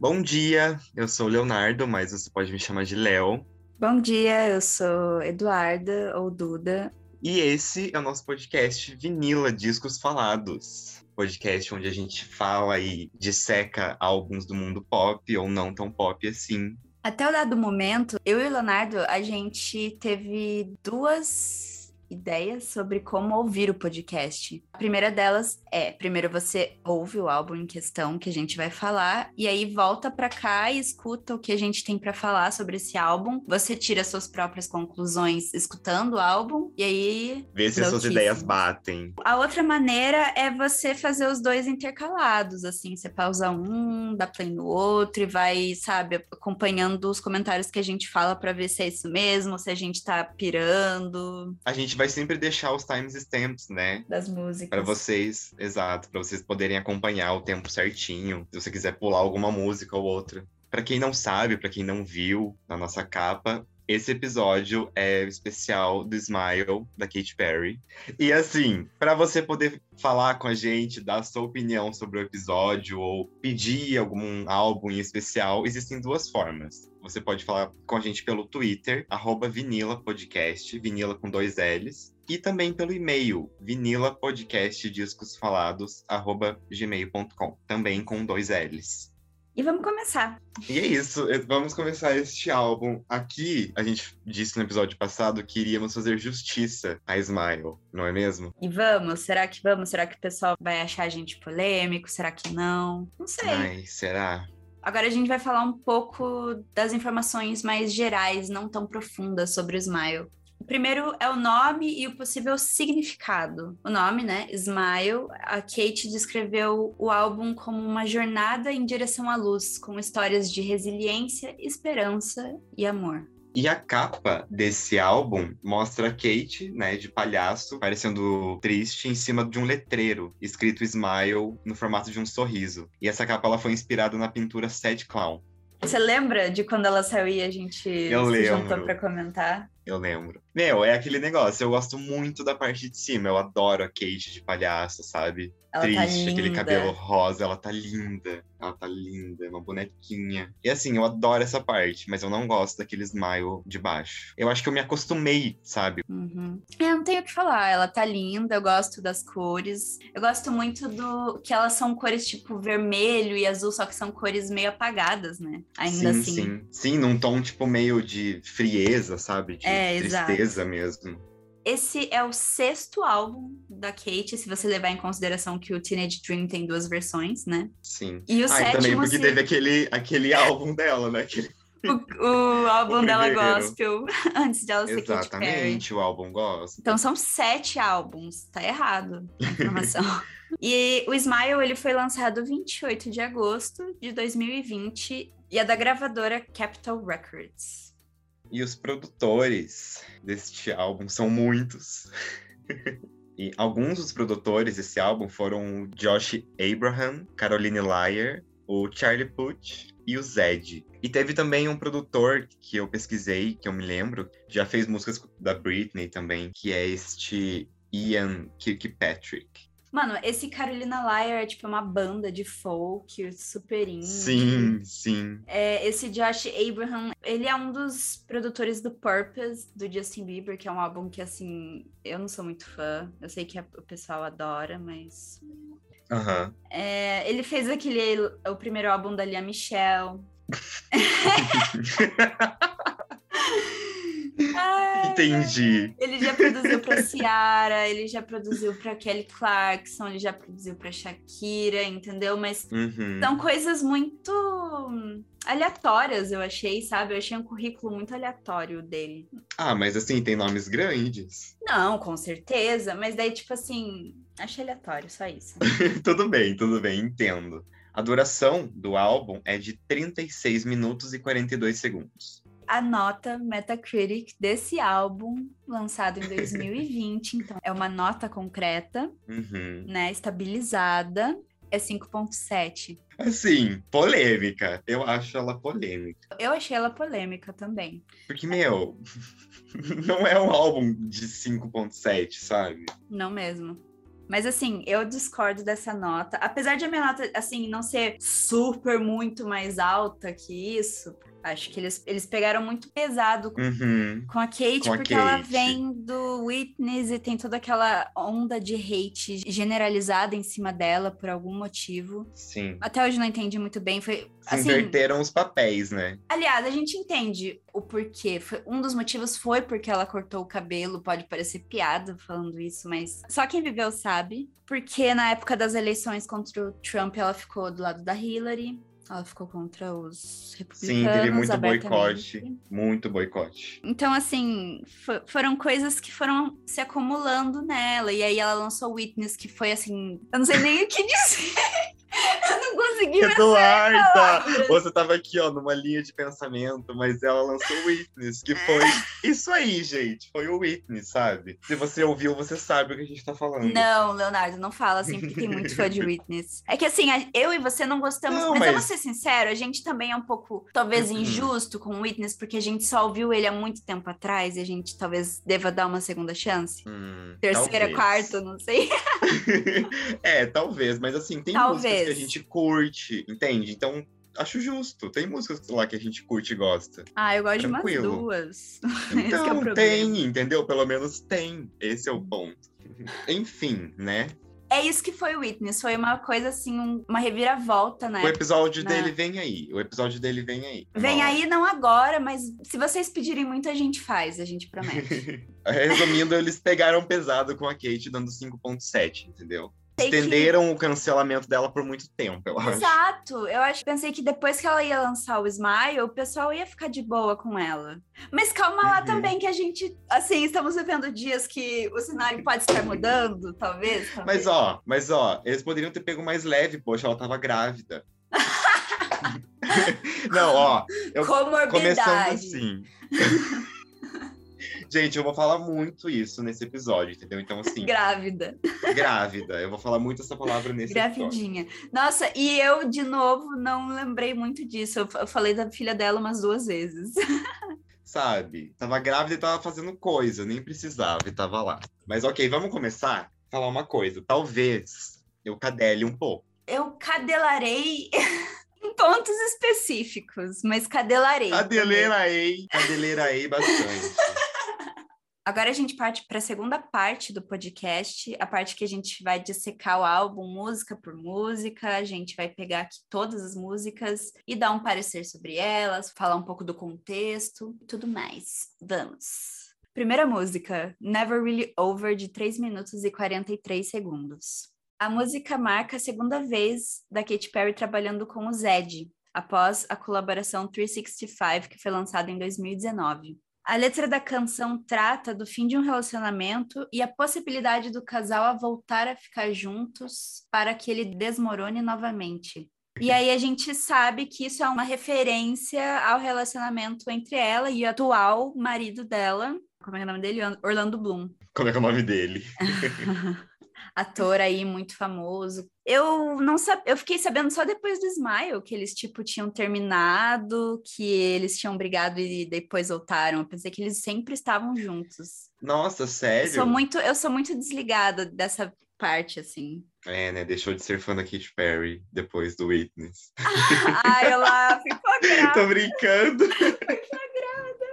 Bom dia, eu sou o Leonardo, mas você pode me chamar de Léo. Bom dia, eu sou Eduarda ou Duda. E esse é o nosso podcast Vinila Discos Falados. Podcast onde a gente fala e disseca álbuns do mundo pop ou não tão pop assim. Até o dado momento, eu e o Leonardo, a gente teve duas ideias sobre como ouvir o podcast. A primeira delas é, primeiro você ouve o álbum em questão que a gente vai falar e aí volta para cá e escuta o que a gente tem para falar sobre esse álbum. Você tira suas próprias conclusões escutando o álbum e aí vê se as suas ideias batem. A outra maneira é você fazer os dois intercalados, assim, você pausa um, dá play no outro e vai, sabe, acompanhando os comentários que a gente fala para ver se é isso mesmo, se a gente tá pirando. A gente vai sempre deixar os timestamps, né? Das músicas. Para vocês, exato, para vocês poderem acompanhar o tempo certinho. Se você quiser pular alguma música ou outra. Para quem não sabe, para quem não viu na nossa capa, esse episódio é especial do Smile da Katy Perry. E assim, para você poder falar com a gente, dar sua opinião sobre o episódio ou pedir algum álbum em especial, existem duas formas. Você pode falar com a gente pelo Twitter, arroba Vinila Podcast, Vinila com dois L's, e também pelo e-mail, vinilapodcastdiscosfalados.gmail.com, também com dois L's. E vamos começar. E é isso, vamos começar este álbum. Aqui, a gente disse no episódio passado que iríamos fazer justiça a Smile, não é mesmo? E vamos? Será que vamos? Será que o pessoal vai achar a gente polêmico? Será que não? Não sei. Ai, será? Agora a gente vai falar um pouco das informações mais gerais, não tão profundas sobre o Smile. O primeiro é o nome e o possível significado. O nome, né? Smile. A Kate descreveu o álbum como uma jornada em direção à luz, com histórias de resiliência, esperança e amor. E a capa desse álbum mostra a Kate, né, de palhaço, parecendo triste, em cima de um letreiro escrito Smile no formato de um sorriso. E essa capa ela foi inspirada na pintura Sad Clown. Você lembra de quando ela saiu e a gente Eu se lembro. juntou para comentar? Eu lembro. Meu, é aquele negócio, eu gosto muito da parte de cima. Eu adoro a Kate de palhaço, sabe? Ela tá Triste, aquele linda. cabelo rosa, ela tá linda. Ela tá linda, é uma bonequinha. E assim, eu adoro essa parte, mas eu não gosto daquele smile de baixo. Eu acho que eu me acostumei, sabe? Uhum. É, não tenho o que falar. Ela tá linda, eu gosto das cores. Eu gosto muito do que elas são cores tipo vermelho e azul, só que são cores meio apagadas, né? Ainda sim, assim. sim. Sim, num tom tipo meio de frieza, sabe? De É, exato. tristeza mesmo. Esse é o sexto álbum da Kate, se você levar em consideração que o Teenage Dream tem duas versões, né? Sim. E o ah, e sétimo também porque se- teve aquele, aquele álbum dela, né? Aquele... o, o álbum O dela gospel, antes dela ser Katy Perry. Exatamente, o álbum gosta. Então são sete álbuns, tá errado a informação. e o Smile ele foi lançado 28 de agosto de 2020 e é da gravadora Capitol Records. E os produtores deste álbum são muitos. e alguns dos produtores desse álbum foram o Josh Abraham, Caroline Lyer, o Charlie Puth e o Zed. E teve também um produtor que eu pesquisei, que eu me lembro, já fez músicas da Britney também, que é este Ian Kirkpatrick. Mano, esse Carolina Lyer é tipo uma banda de folk super indie. Sim, sim. É, esse Josh Abraham, ele é um dos produtores do Purpose, do Justin Bieber, que é um álbum que, assim, eu não sou muito fã. Eu sei que a- o pessoal adora, mas... Aham. É, ele fez aquele, o primeiro álbum da Lia Michelle. Entendi. Ele já produziu pra Ciara, ele já produziu pra Kelly Clarkson, ele já produziu pra Shakira, entendeu? Mas Uhum. são coisas muito aleatórias, eu achei, sabe? Eu achei um currículo muito aleatório dele. Ah, mas assim, tem nomes grandes. Não, com certeza, mas daí, tipo assim, achei aleatório, só isso. tudo bem, tudo bem, entendo. A duração do álbum é de 36 minutos e 42 segundos. A nota Metacritic desse álbum, lançado em 2020, então é uma nota concreta, Uhum. né? Estabilizada, é 5,7. Assim, polêmica. Eu acho ela polêmica. Eu achei ela polêmica também. Porque, meu, não é um álbum de 5.7, sabe? Não mesmo. Mas assim, eu discordo dessa nota. Apesar de a minha nota, assim, não ser super muito mais alta que isso, Acho que eles, eles pegaram muito pesado uhum. com a Kate, com porque a Kate. ela vem do Witness e tem toda aquela onda de hate generalizada em cima dela por algum motivo. Sim. Até hoje não entendi muito bem. Foi. Assim, inverteram os papéis, né? Aliás, a gente entende o porquê. Foi, um dos motivos foi porque ela cortou o cabelo. Pode parecer piada falando isso, mas só quem viveu sabe. Porque na época das eleições contra o Trump, ela ficou do lado da Hillary. Ela ficou contra os republicanos. Sim, teve muito boicote. Muito boicote. Então, assim, foram coisas que foram se acumulando nela. E aí ela lançou Witness, que foi assim. Eu não sei nem o que dizer. Eu não consegui Eduarda, você tava aqui, ó, numa linha de pensamento, mas ela lançou o Witness, que foi isso aí, gente. Foi o Witness, sabe? Se você ouviu, você sabe o que a gente tá falando. Não, Leonardo, não fala assim, porque tem muito fã de Witness. É que assim, eu e você não gostamos, não, mas, mas eu vou ser sincero, a gente também é um pouco, talvez, uhum. injusto com o Witness, porque a gente só ouviu ele há muito tempo atrás e a gente talvez deva dar uma segunda chance. Hum, Terceira, quarta, não sei. é, talvez, mas assim, tem talvez músicas que a gente curte, entende? Então, acho justo. Tem músicas lá que a gente curte e gosta. Ah, eu gosto Tranquilo. de umas duas. Então, é tem, entendeu? Pelo menos tem. Esse é o ponto. Enfim, né? É isso que foi o Witness, foi uma coisa assim, um, uma reviravolta, né? O episódio né? dele vem aí, o episódio dele vem aí. Vem aí, não agora, mas se vocês pedirem muito, a gente faz, a gente promete. Resumindo, eles pegaram pesado com a Kate, dando 5.7, entendeu? Estenderam que... o cancelamento dela por muito tempo, eu acho. Exato. Eu acho, pensei que depois que ela ia lançar o Smile, o pessoal ia ficar de boa com ela. Mas calma lá uhum. também que a gente, assim, estamos vivendo dias que o cenário pode estar mudando, talvez, talvez. Mas ó, mas ó, eles poderiam ter pego mais leve, poxa, ela tava grávida. Não, ó, eu começando assim. Gente, eu vou falar muito isso nesse episódio, entendeu? Então, assim. Grávida. Grávida. Eu vou falar muito essa palavra nesse Gravidinha. Episódio. Nossa, e eu, de novo, não lembrei muito disso. Eu falei da filha dela umas duas vezes. Sabe? Tava grávida e tava fazendo coisa, nem precisava e tava lá. Mas ok, vamos começar a falar uma coisa. Talvez eu cadele um pouco. Eu cadelarei. em pontos específicos, mas cadelarei. Cadelarei, cadelarei bastante. Agora a gente parte para a segunda parte do podcast, a parte que a gente vai dissecar o álbum música por música, a gente vai pegar aqui todas as músicas e dar um parecer sobre elas, falar um pouco do contexto e tudo mais. Vamos! Primeira música, Never Really Over, de 3 minutos e 43 segundos. A música marca a segunda vez da Katy Perry trabalhando com o Zed, após a colaboração 365, que foi lançada em 2019. A letra da canção trata do fim de um relacionamento e a possibilidade do casal a voltar a ficar juntos para que ele desmorone novamente. E aí a gente sabe que isso é uma referência ao relacionamento entre ela e o atual marido dela. Como é, é o nome dele? Orlando Bloom. Como é, é o nome dele? ator aí muito famoso. Eu não sab... eu fiquei sabendo só depois do Smile que eles tipo tinham terminado, que eles tinham brigado e depois voltaram. Eu pensei que eles sempre estavam juntos. Nossa, sério? Eu sou muito, eu sou muito desligada dessa parte assim. É, né? Deixou de ser fã da Katy Perry depois do Witness. Ai, ela ficou grávida. Tô brincando. Ficou grávida.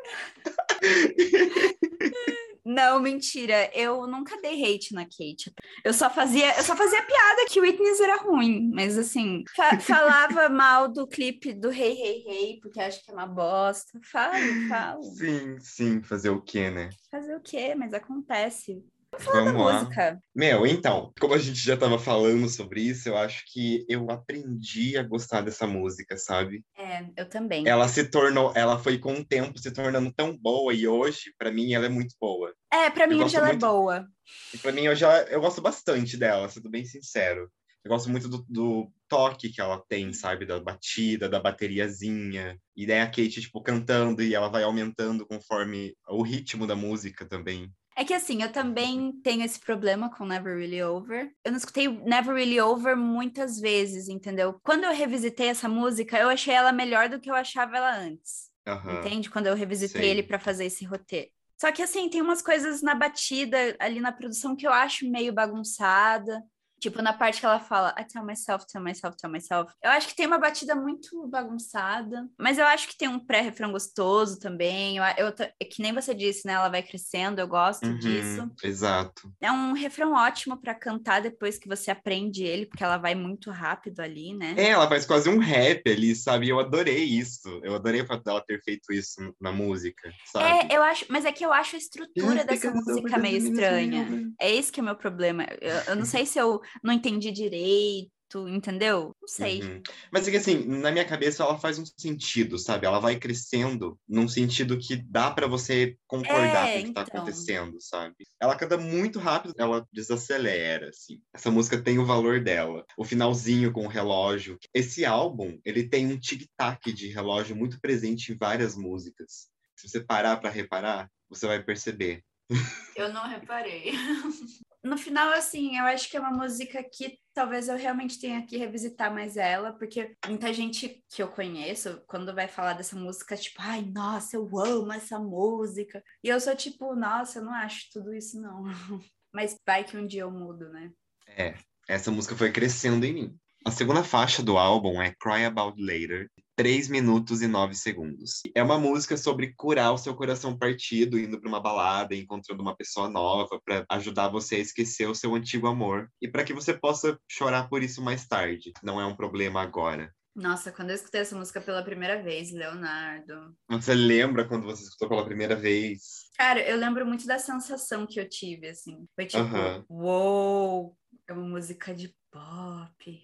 Não, mentira. Eu nunca dei hate na Kate. Eu só fazia, eu só fazia piada que o Witness era ruim, mas assim, fa falava mal do clipe do Rei hey, Rei hey, Rei, hey, porque acho que é uma bosta. Falo, falo. Sim, sim, fazer o quê, né? Fazer o quê? Mas acontece. Vamos, Vamos lá. Música. Meu, então, como a gente já estava falando sobre isso, eu acho que eu aprendi a gostar dessa música, sabe? É, eu também. Ela se tornou, ela foi com o tempo se tornando tão boa e hoje, para mim, ela é muito boa. É, para mim hoje ela é muito... é boa. E para mim hoje ela... eu gosto bastante dela, sendo bem sincero. Eu gosto muito do, do, toque que ela tem, sabe? Da batida, da bateriazinha. E daí a Kate, tipo, cantando e ela vai aumentando conforme o ritmo da música também. É que assim, eu também tenho esse problema com Never Really Over. Eu não escutei Never Really Over muitas vezes, entendeu? Quando eu revisitei essa música, eu achei ela melhor do que eu achava ela antes. Uhum. Entende? Quando eu revisitei Sei. ele para fazer esse roteiro Só que assim, tem umas coisas na batida, ali na produção, que eu acho meio bagunçada. Tipo, na parte que ela fala, I tell myself, tell myself, tell myself. Eu acho que tem uma batida muito bagunçada, mas eu acho que tem um pré-refrão gostoso também. Eu, eu, é que nem você disse, né? Ela vai crescendo, eu gosto uhum, disso. Exato. É um refrão ótimo para cantar depois que você aprende ele, porque ela vai muito rápido ali, né? É, ela faz quase um rap ali, sabe? Eu adorei isso. Eu adorei o fato dela ter feito isso na música, sabe? É, eu acho, mas é que eu acho a estrutura dessa música meio estranha. É esse que é o meu problema. Eu, eu não sei se eu não entendi direito, entendeu? Não sei. Uhum. Mas é que assim, na minha cabeça ela faz um sentido, sabe? Ela vai crescendo num sentido que dá para você concordar é, com o que tá então. tá acontecendo, sabe? Ela canta muito rápido, ela desacelera, assim. Essa música tem o valor dela. O finalzinho com o relógio. Esse álbum, ele tem um tic-tac de relógio muito presente em várias músicas. Se você parar para reparar, você vai perceber. Eu não reparei. no final, assim, eu acho que é uma música que talvez eu realmente tenha que revisitar mais ela, porque muita gente que eu conheço, quando vai falar dessa música, tipo, ai, nossa, eu amo essa música. E eu sou tipo, nossa, eu não acho tudo isso, não. Mas vai que um dia eu mudo, né? É, essa música foi crescendo em mim. A segunda faixa do álbum é Cry About Later, 3 minutos e 9 segundos. É uma música sobre curar o seu coração partido, indo para uma balada, encontrando uma pessoa nova, para ajudar você a esquecer o seu antigo amor e para que você possa chorar por isso mais tarde. Não é um problema agora. Nossa, quando eu escutei essa música pela primeira vez, Leonardo. Você lembra quando você escutou pela primeira vez? Cara, eu lembro muito da sensação que eu tive, assim. Foi tipo, uhum. uou, é uma música de pop.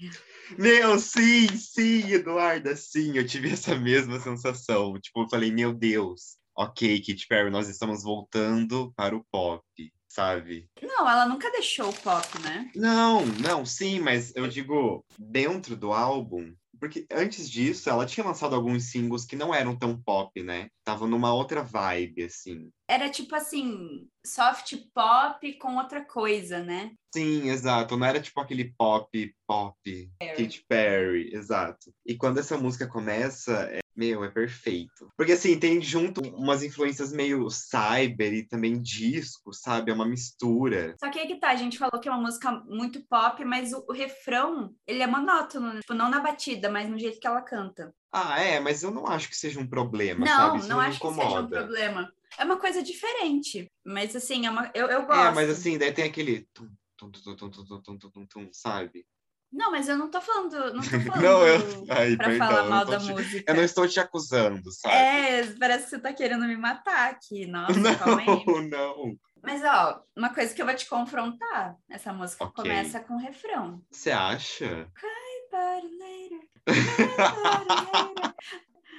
Meu, sim, sim, Eduarda, sim, eu tive essa mesma sensação. Tipo, eu falei, meu Deus, ok, Katy Perry, nós estamos voltando para o pop, sabe? Não, ela nunca deixou o pop, né? Não, não, sim, mas eu digo, dentro do álbum, porque antes disso ela tinha lançado alguns singles que não eram tão pop, né? Tava numa outra vibe, assim. Era tipo assim, soft pop com outra coisa, né? Sim, exato. Não era tipo aquele pop, pop, Perry. Katy Perry, exato. E quando essa música começa, meu, é perfeito. Porque assim, tem junto umas influências meio cyber e também disco, sabe? É uma mistura. Só que aí que tá, a gente falou que é uma música muito pop, mas o, o refrão, ele é monótono, né? tipo, não na batida, mas no jeito que ela canta. Ah, é, mas eu não acho que seja um problema, não, sabe? Isso não, não acho incomoda. que seja um problema. É uma coisa diferente, mas assim, é uma... eu, eu gosto. É, mas assim, daí tem aquele tum, tum, tum, tum, tum, tum, tum, tum, tum, sabe? Não, mas eu não tô falando, não tô falando não, eu... Ai, pra perdão, falar mal da te... música. Eu não estou te acusando, sabe? É, parece que você tá querendo me matar aqui. Nossa, não, calma aí. Não, Mas, ó, uma coisa que eu vou te confrontar. Essa música okay. começa com refrão. Você acha? Cry it later. Cry later.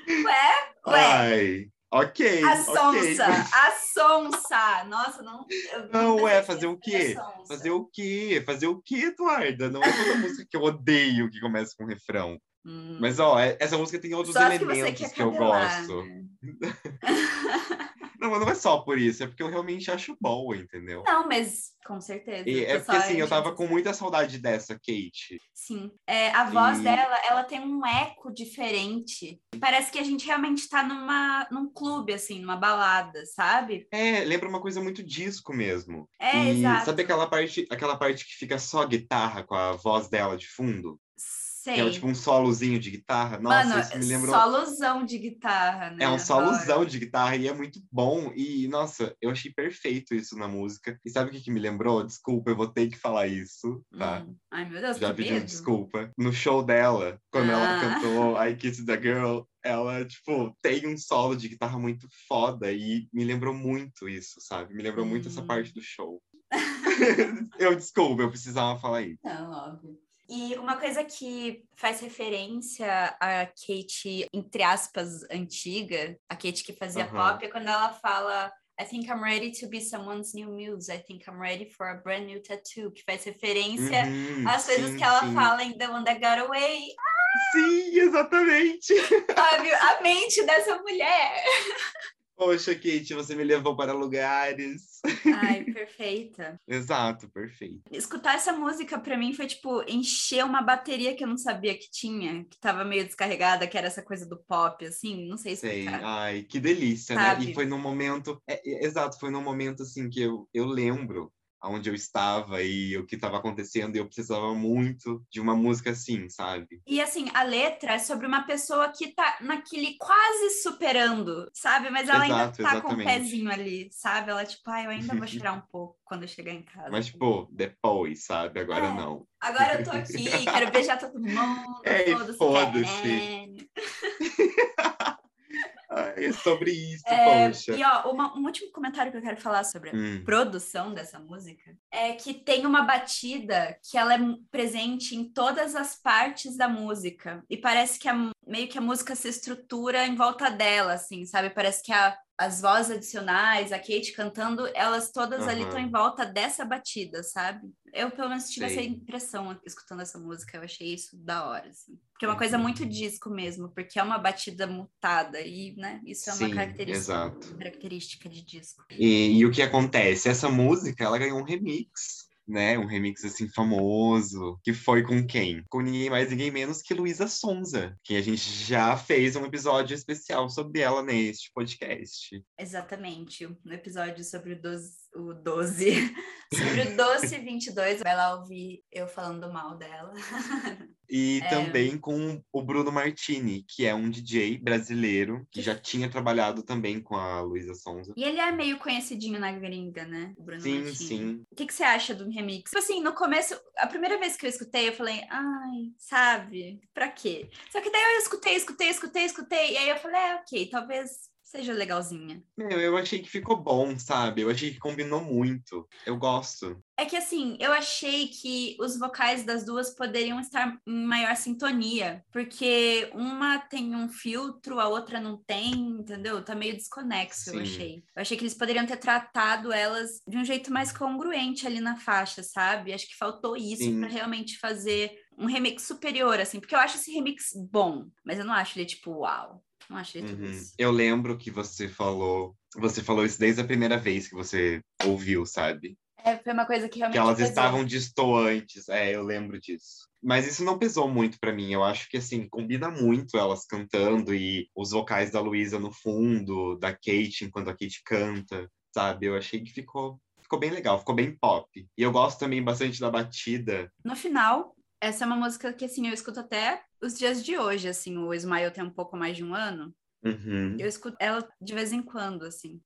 Ué? Ué? Ai. Ok. A sonsa, okay. a sonsa. Nossa, não. Não, é fazer o quê? Fazer o quê? Fazer o quê, Eduarda? Não é toda música que eu odeio que começa com refrão. Hum. Mas, ó, é, essa música tem outros elementos que, que eu gosto. Não, não é só por isso, é porque eu realmente acho boa, entendeu? Não, mas com certeza. E é porque assim, eu tava com muita saudade dessa Kate. Sim. É, a voz e... dela, ela tem um eco diferente. Parece que a gente realmente tá numa, num clube, assim, numa balada, sabe? É, lembra uma coisa muito disco mesmo. É, e exato. Sabe aquela parte, aquela parte que fica só guitarra com a voz dela de fundo? Sei. É tipo um solozinho de guitarra. Nossa, Mano, isso me lembrou. Solozão de guitarra, né? É um solozão de guitarra e é muito bom. E, nossa, eu achei perfeito isso na música. E sabe o que, que me lembrou? Desculpa, eu vou ter que falar isso, tá? Hum. Ai, meu Deus, Já pediu desculpa. No show dela, quando ah. ela cantou I Kiss the Girl, ela, tipo, tem um solo de guitarra muito foda e me lembrou muito isso, sabe? Me lembrou hum. muito essa hum. parte do show. eu desculpa, eu precisava falar isso. Não, óbvio. E uma coisa que faz referência a Kate, entre aspas, antiga, a Kate que fazia uhum. pop, é quando ela fala I think I'm ready to be someone's new muse. I think I'm ready for a brand new tattoo. Que faz referência uhum, às sim, coisas que ela sim. fala em The One That Got Away. Ah! Sim, exatamente. Óbvio, a mente dessa mulher. Poxa, Kate, você me levou para lugares. Ai, perfeita. Exato, perfeito. Escutar essa música para mim foi tipo encher uma bateria que eu não sabia que tinha, que tava meio descarregada, que era essa coisa do pop, assim, não sei explicar. Sei. Ai, que delícia, Sabe? né? E foi num momento, é, é, exato, foi num momento assim que eu, eu lembro onde eu estava e o que estava acontecendo, e eu precisava muito de uma música assim, sabe? E assim, a letra é sobre uma pessoa que tá naquele quase superando, sabe? Mas ela ainda Exato, tá com o exatamente. pezinho ali, sabe? Ela, tipo, ah, eu ainda vou chorar um pouco quando eu chegar em casa. Mas, tipo, depois, sabe? Agora É. não. Agora eu tô aqui, quero beijar todo mundo, É, e foda-se. é sobre isso, É, poxa. e ó, uma- um último comentário que eu quero falar sobre a Hum, produção dessa música é que tem uma batida que ela é presente em todas as partes da música e parece que a, meio que a música se estrutura em volta dela, assim, sabe? Parece que a- as vozes adicionais, a Kate cantando, elas todas ali Aham. estão em volta dessa batida, sabe? Eu pelo menos tive essa impressão escutando essa música, eu achei isso da hora, assim. Porque é uma coisa Uhum. muito disco mesmo, porque é uma batida mutada e, né, isso é uma Sim, característica característica de disco. E, e o que acontece? Essa música, ela ganhou um remix, né? Um remix, assim, famoso. Que foi com quem? Com ninguém mais, ninguém menos que Luísa Sonza. Que a gente já fez um episódio especial sobre ela neste podcast. Exatamente, no episódio sobre 12, o 12 sobre o Doce 22, vai lá ouvir eu falando mal dela. E É. também com o Bruno Martini, que é um DJ brasileiro, que já tinha trabalhado também com a Luísa Sonza. E ele é meio conhecidinho na gringa, né? O Bruno Sim, Martini. sim. O que, que você acha do remix? Tipo assim, no começo, a primeira vez que eu escutei, eu falei, ai, sabe, pra quê? Só que daí eu escutei, escutei, escutei, escutei, e aí eu falei, é, ok, talvez seja legalzinha. Meu, eu achei que ficou bom, sabe? Eu achei que combinou muito. Eu gosto. É que assim, eu achei que os vocais das duas poderiam estar em maior sintonia, porque uma tem um filtro, a outra não tem, entendeu? Tá meio desconexo, eu Sim. achei. Eu achei que eles poderiam ter tratado elas de um jeito mais congruente ali na faixa, sabe? Acho que faltou isso pra realmente fazer um remix superior, assim, porque eu acho esse remix bom, mas eu não acho ele tipo, uau. Não acho ele tudo Uhum. isso. Eu lembro que você falou. Você falou isso desde a primeira vez que você ouviu, sabe? É, foi uma coisa que Que realmente elas pesou. estavam distoantes. É, eu lembro disso. Mas isso não pesou muito pra mim. Eu acho que assim, combina muito elas cantando e os vocais da Luísa no fundo, da Kate enquanto a Kate canta, sabe? Eu achei que ficou, ficou bem legal, ficou bem pop. E eu gosto também bastante da batida. No final, essa é uma música que, assim, eu escuto até os dias de hoje, assim, o Smile tem um pouco mais de um ano, Uhum. eu escuto ela de vez em quando, assim.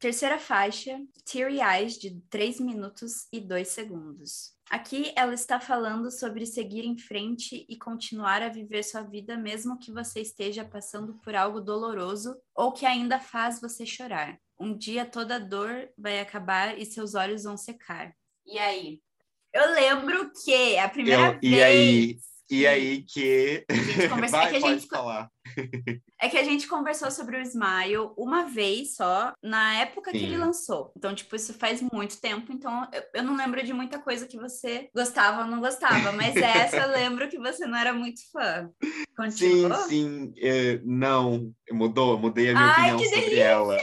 Terceira faixa, Teary Eyes, de 3 minutos e 2 segundos. Aqui ela está falando sobre seguir em frente e continuar a viver sua vida mesmo que você esteja passando por algo doloroso ou que ainda faz você chorar. Um dia toda dor vai acabar e seus olhos vão secar. E aí? Eu lembro que a primeira Eu- e vez. aí- E que aí que. a gente conversou- é Vai, que a pode gente- falar. É que a gente conversou sobre o Smile uma vez só, na época que Sim. ele lançou. Então, tipo, isso faz muito tempo. Então, eu, eu não lembro de muita coisa que você gostava ou não gostava. Mas essa eu lembro que você não era muito fã. Sim, Continuou? sim. é, não, mudou, mudei a minha Ai, opinião que sobre delícia! ela.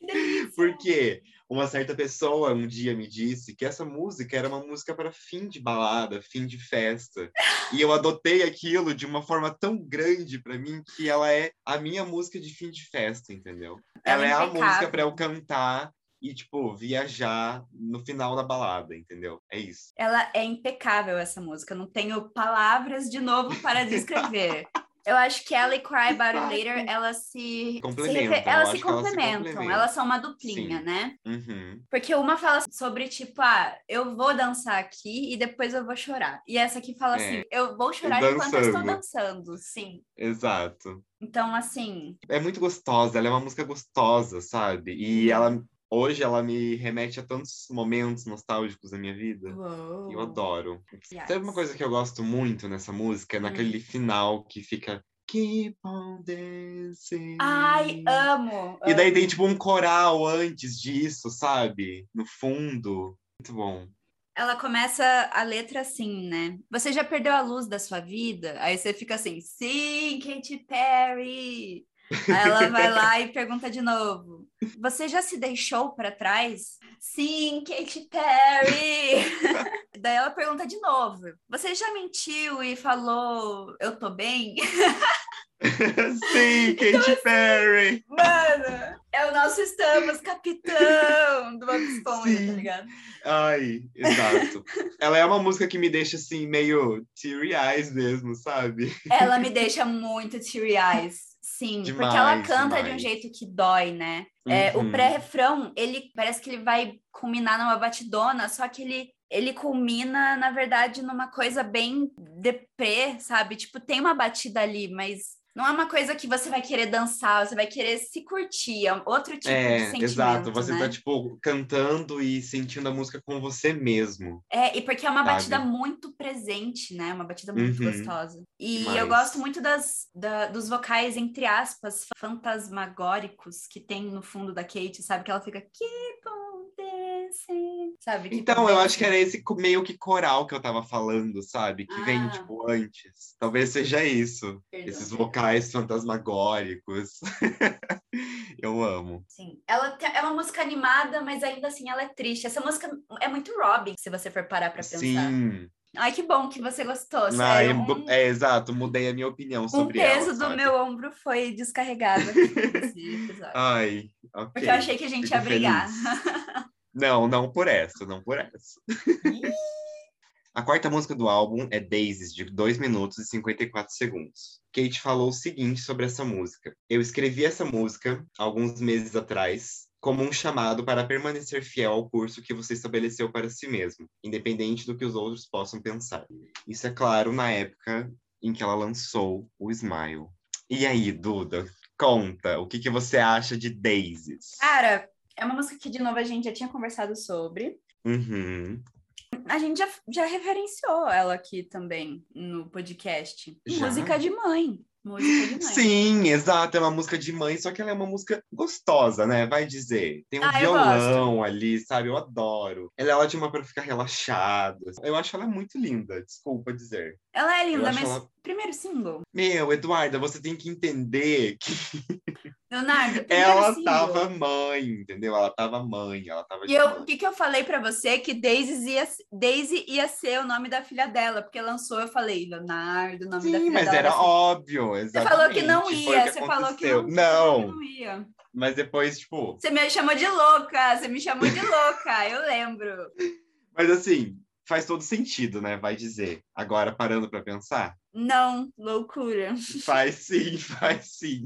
Que delícia! Uma certa pessoa um dia me disse que essa música era uma música para fim de balada, fim de festa. E eu adotei aquilo de uma forma tão grande para mim que ela é a minha música de fim de festa, entendeu? Ela Ela, é é a música para eu cantar e, tipo, viajar no final da balada, entendeu? É isso. Ela é impecável, essa música. Eu não tenho palavras de novo para descrever. Eu acho que ela e Cry About It. Later, elas se... Complementam, se elas se que elas se complementam. complementam. Elas são uma duplinha, Sim. né? Uhum. Porque uma fala sobre, tipo, ah, eu vou dançar aqui e depois eu vou chorar. E essa aqui fala É. assim, eu vou chorar enquanto eu estou Dançando. dançando, sim. Exato. Então, assim, é muito gostosa, ela é uma música gostosa, sabe? E Uhum. ela hoje ela me remete a tantos momentos nostálgicos da minha vida. uou. Eu adoro. Yes. Uma coisa que eu gosto muito nessa música? É naquele final que fica Keep on dancing. Ai, amo! E daí amo. tem tipo um coral antes disso, sabe? No fundo. Muito bom. Ela começa a letra assim, né? Você já perdeu a luz da sua vida? Aí você fica assim, sim, Katy Perry! Aí ela vai lá e pergunta de novo: Você já se deixou para trás? Sim, Katy Perry! Daí ela pergunta de novo: Você já mentiu e falou eu tô bem? Sim, Katy então, Perry! Mano, é o nosso Estamos Capitão do Bob Esponja, tá ligado? Ai, exato. ela é uma música que me deixa assim, meio teary eyes mesmo, sabe? Ela me deixa muito teary eyes. Sim, demais, porque ela canta demais. de um jeito que dói, né? Uhum. É, o uhum. pré-refrão, ele parece que ele vai culminar numa batidona, só que ele ele culmina, na verdade, numa coisa bem deprê, sabe? Tipo, tem uma batida ali, mas não é uma coisa que você vai querer dançar, você vai querer se curtir, é outro tipo é, de sentimento, exato, você né? tá, tipo, cantando e sentindo a música com você mesmo. É, e porque é uma sabe? batida muito presente, né? Uma batida muito uhum. gostosa. E eu gosto muito das, da, dos vocais, entre aspas, fantasmagóricos que tem no fundo da Kate, sabe? Que ela fica, keep on sabe? Keep então, eu acho que era esse meio que coral que eu tava falando, sabe? Que ah. vem, tipo, antes. Talvez seja isso. Perdão. Esses vocais locais fantasmagóricos. eu amo. Sim. Ela é uma música animada, mas ainda assim ela é triste. Essa música é muito Robin, se você for parar pra pensar. Sim. Ai, que bom que você gostou. Ah, é, um... é, exato, mudei a minha opinião sobre ela. O peso ela, do meu ombro foi descarregado Ai, ok. Porque eu achei que a gente Fico ia brigar. não, não por essa, não por essa. A quarta música do álbum é Daisies, de 2 minutos e 54 segundos. Kate falou o seguinte sobre essa música: Eu escrevi essa música alguns meses atrás como um chamado para permanecer fiel ao curso que você estabeleceu para si mesmo, independente do que os outros possam pensar. Isso é claro na época em que ela lançou o Smile. E aí, Duda, conta, o que, que você acha de Daisies? Cara, é uma música que, de novo, a gente já tinha conversado sobre. Uhum a gente já, já referenciou ela aqui também no podcast. Já? Música de mãe. Música de mãe. Sim, exato. É uma música de mãe, só que ela é uma música gostosa, né? Vai dizer. Tem um ah, violão ali, sabe? Eu adoro. Ela é ótima para ficar relaxado. Eu acho ela muito linda, desculpa dizer. Ela é linda, mas ela... primeiro single. Meu, Eduarda, você tem que entender que. Leonardo, ela single. tava mãe, entendeu? Ela tava mãe, ela tava. E o que, que eu falei para você? Que Daisy ia, Daisy ia ser o nome da filha dela, porque lançou, eu falei, Leonardo, o nome Sim, da filha mas dela. mas era óbvio, exatamente. Você falou que não ia, que você falou que não, não. Não ia. Mas depois, tipo. Você me chamou de louca, você me chamou de louca, eu lembro. Mas assim, faz todo sentido, né? Vai dizer. Agora, parando para pensar. Não, loucura. Faz sim, faz sim.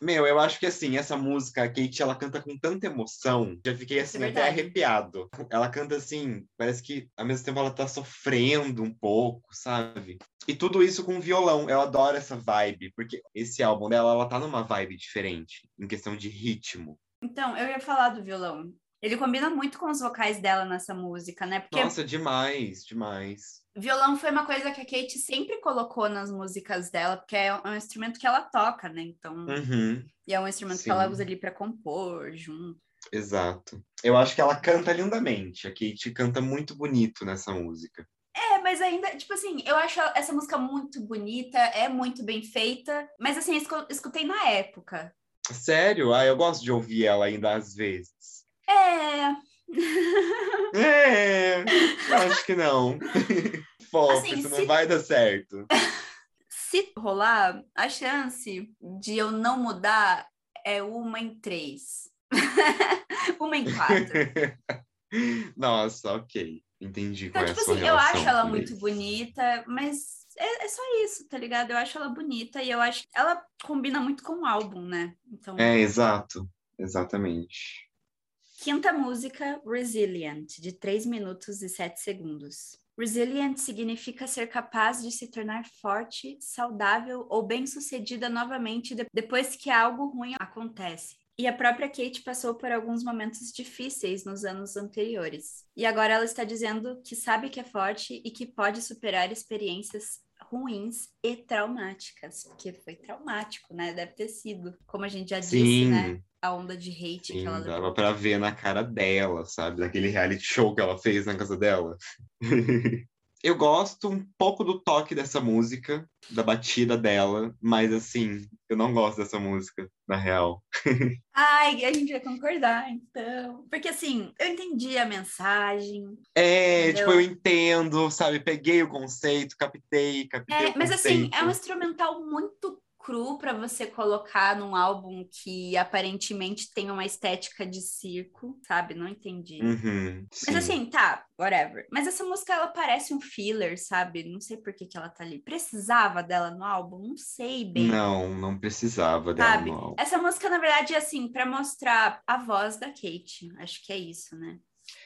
Meu, eu acho que assim, essa música, a Kate, ela canta com tanta emoção, já fiquei assim é até arrepiado. Ela canta assim, parece que ao mesmo tempo ela tá sofrendo um pouco, sabe? E tudo isso com violão. Eu adoro essa vibe, porque esse álbum dela, ela tá numa vibe diferente, em questão de ritmo. Então, eu ia falar do violão. Ele combina muito com os vocais dela nessa música, né? Porque Nossa, demais, demais. Violão foi uma coisa que a Kate sempre colocou nas músicas dela, porque é um instrumento que ela toca, né? Então, uhum. e é um instrumento Sim. que ela usa ali para compor junto. Exato. Eu acho que ela canta lindamente. A Kate canta muito bonito nessa música. É, mas ainda, tipo assim, eu acho essa música muito bonita, é muito bem feita, mas assim, escutei na época. Sério? Ah, eu gosto de ouvir ela ainda às vezes. É. É, acho que não. Fofo, assim, isso se... não vai dar certo. Se rolar, a chance de eu não mudar é uma em três. uma em quatro. Nossa, ok. Entendi então, qual tipo é a sua assim, eu acho ela muito isso. bonita, mas é, é, só isso, tá ligado? Eu acho ela bonita e eu acho ela combina muito com o álbum, né? Então... É, exato. Exatamente. Quinta música, Resilient, de 3 minutos e 7 segundos. Resilient significa ser capaz de se tornar forte, saudável ou bem-sucedida novamente depois que algo ruim acontece. E a própria Kate passou por alguns momentos difíceis nos anos anteriores. E agora ela está dizendo que sabe que é forte e que pode superar experiências ruins e traumáticas, porque foi traumático, né? Deve ter sido, como a gente já Sim. disse, né? A onda de hate Sim, que ela. Dava pra ver na cara dela, sabe? Daquele reality show que ela fez na casa dela. Eu gosto um pouco do toque dessa música, da batida dela, mas assim, eu não gosto dessa música, na real. Ai, a gente vai concordar, então. Porque assim, eu entendi a mensagem. É, entendeu? tipo, eu entendo, sabe? Peguei o conceito, captei, captei. É, mas assim, é um instrumental muito cru para você colocar num álbum que aparentemente tem uma estética de circo, sabe? Não entendi. Uhum, Mas assim, tá, whatever. Mas essa música, ela parece um filler, sabe? Não sei por que, que ela tá ali. Precisava dela no álbum? Não sei bem. Não, não precisava dela sabe? no álbum. Essa música, na verdade, é assim, para mostrar a voz da Kate. Acho que é isso, né?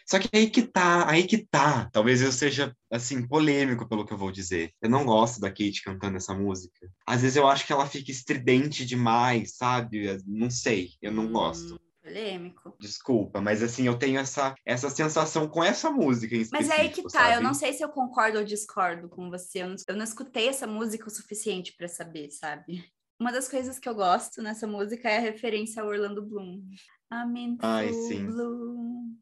Só que aí que tá, aí que tá. Talvez eu seja, assim, polêmico pelo que eu vou dizer. Eu não gosto da Kate cantando essa música. Às vezes eu acho que ela fica estridente demais, sabe? Não sei, eu não hum, gosto. Polêmico. Desculpa, mas assim, eu tenho essa, essa sensação com essa música em Mas é aí que tá, sabe? eu não sei se eu concordo ou discordo com você. Eu não, eu não escutei essa música o suficiente para saber, sabe? Uma das coisas que eu gosto nessa música é a referência ao Orlando Bloom. I'm in Ai, sim. Bloom.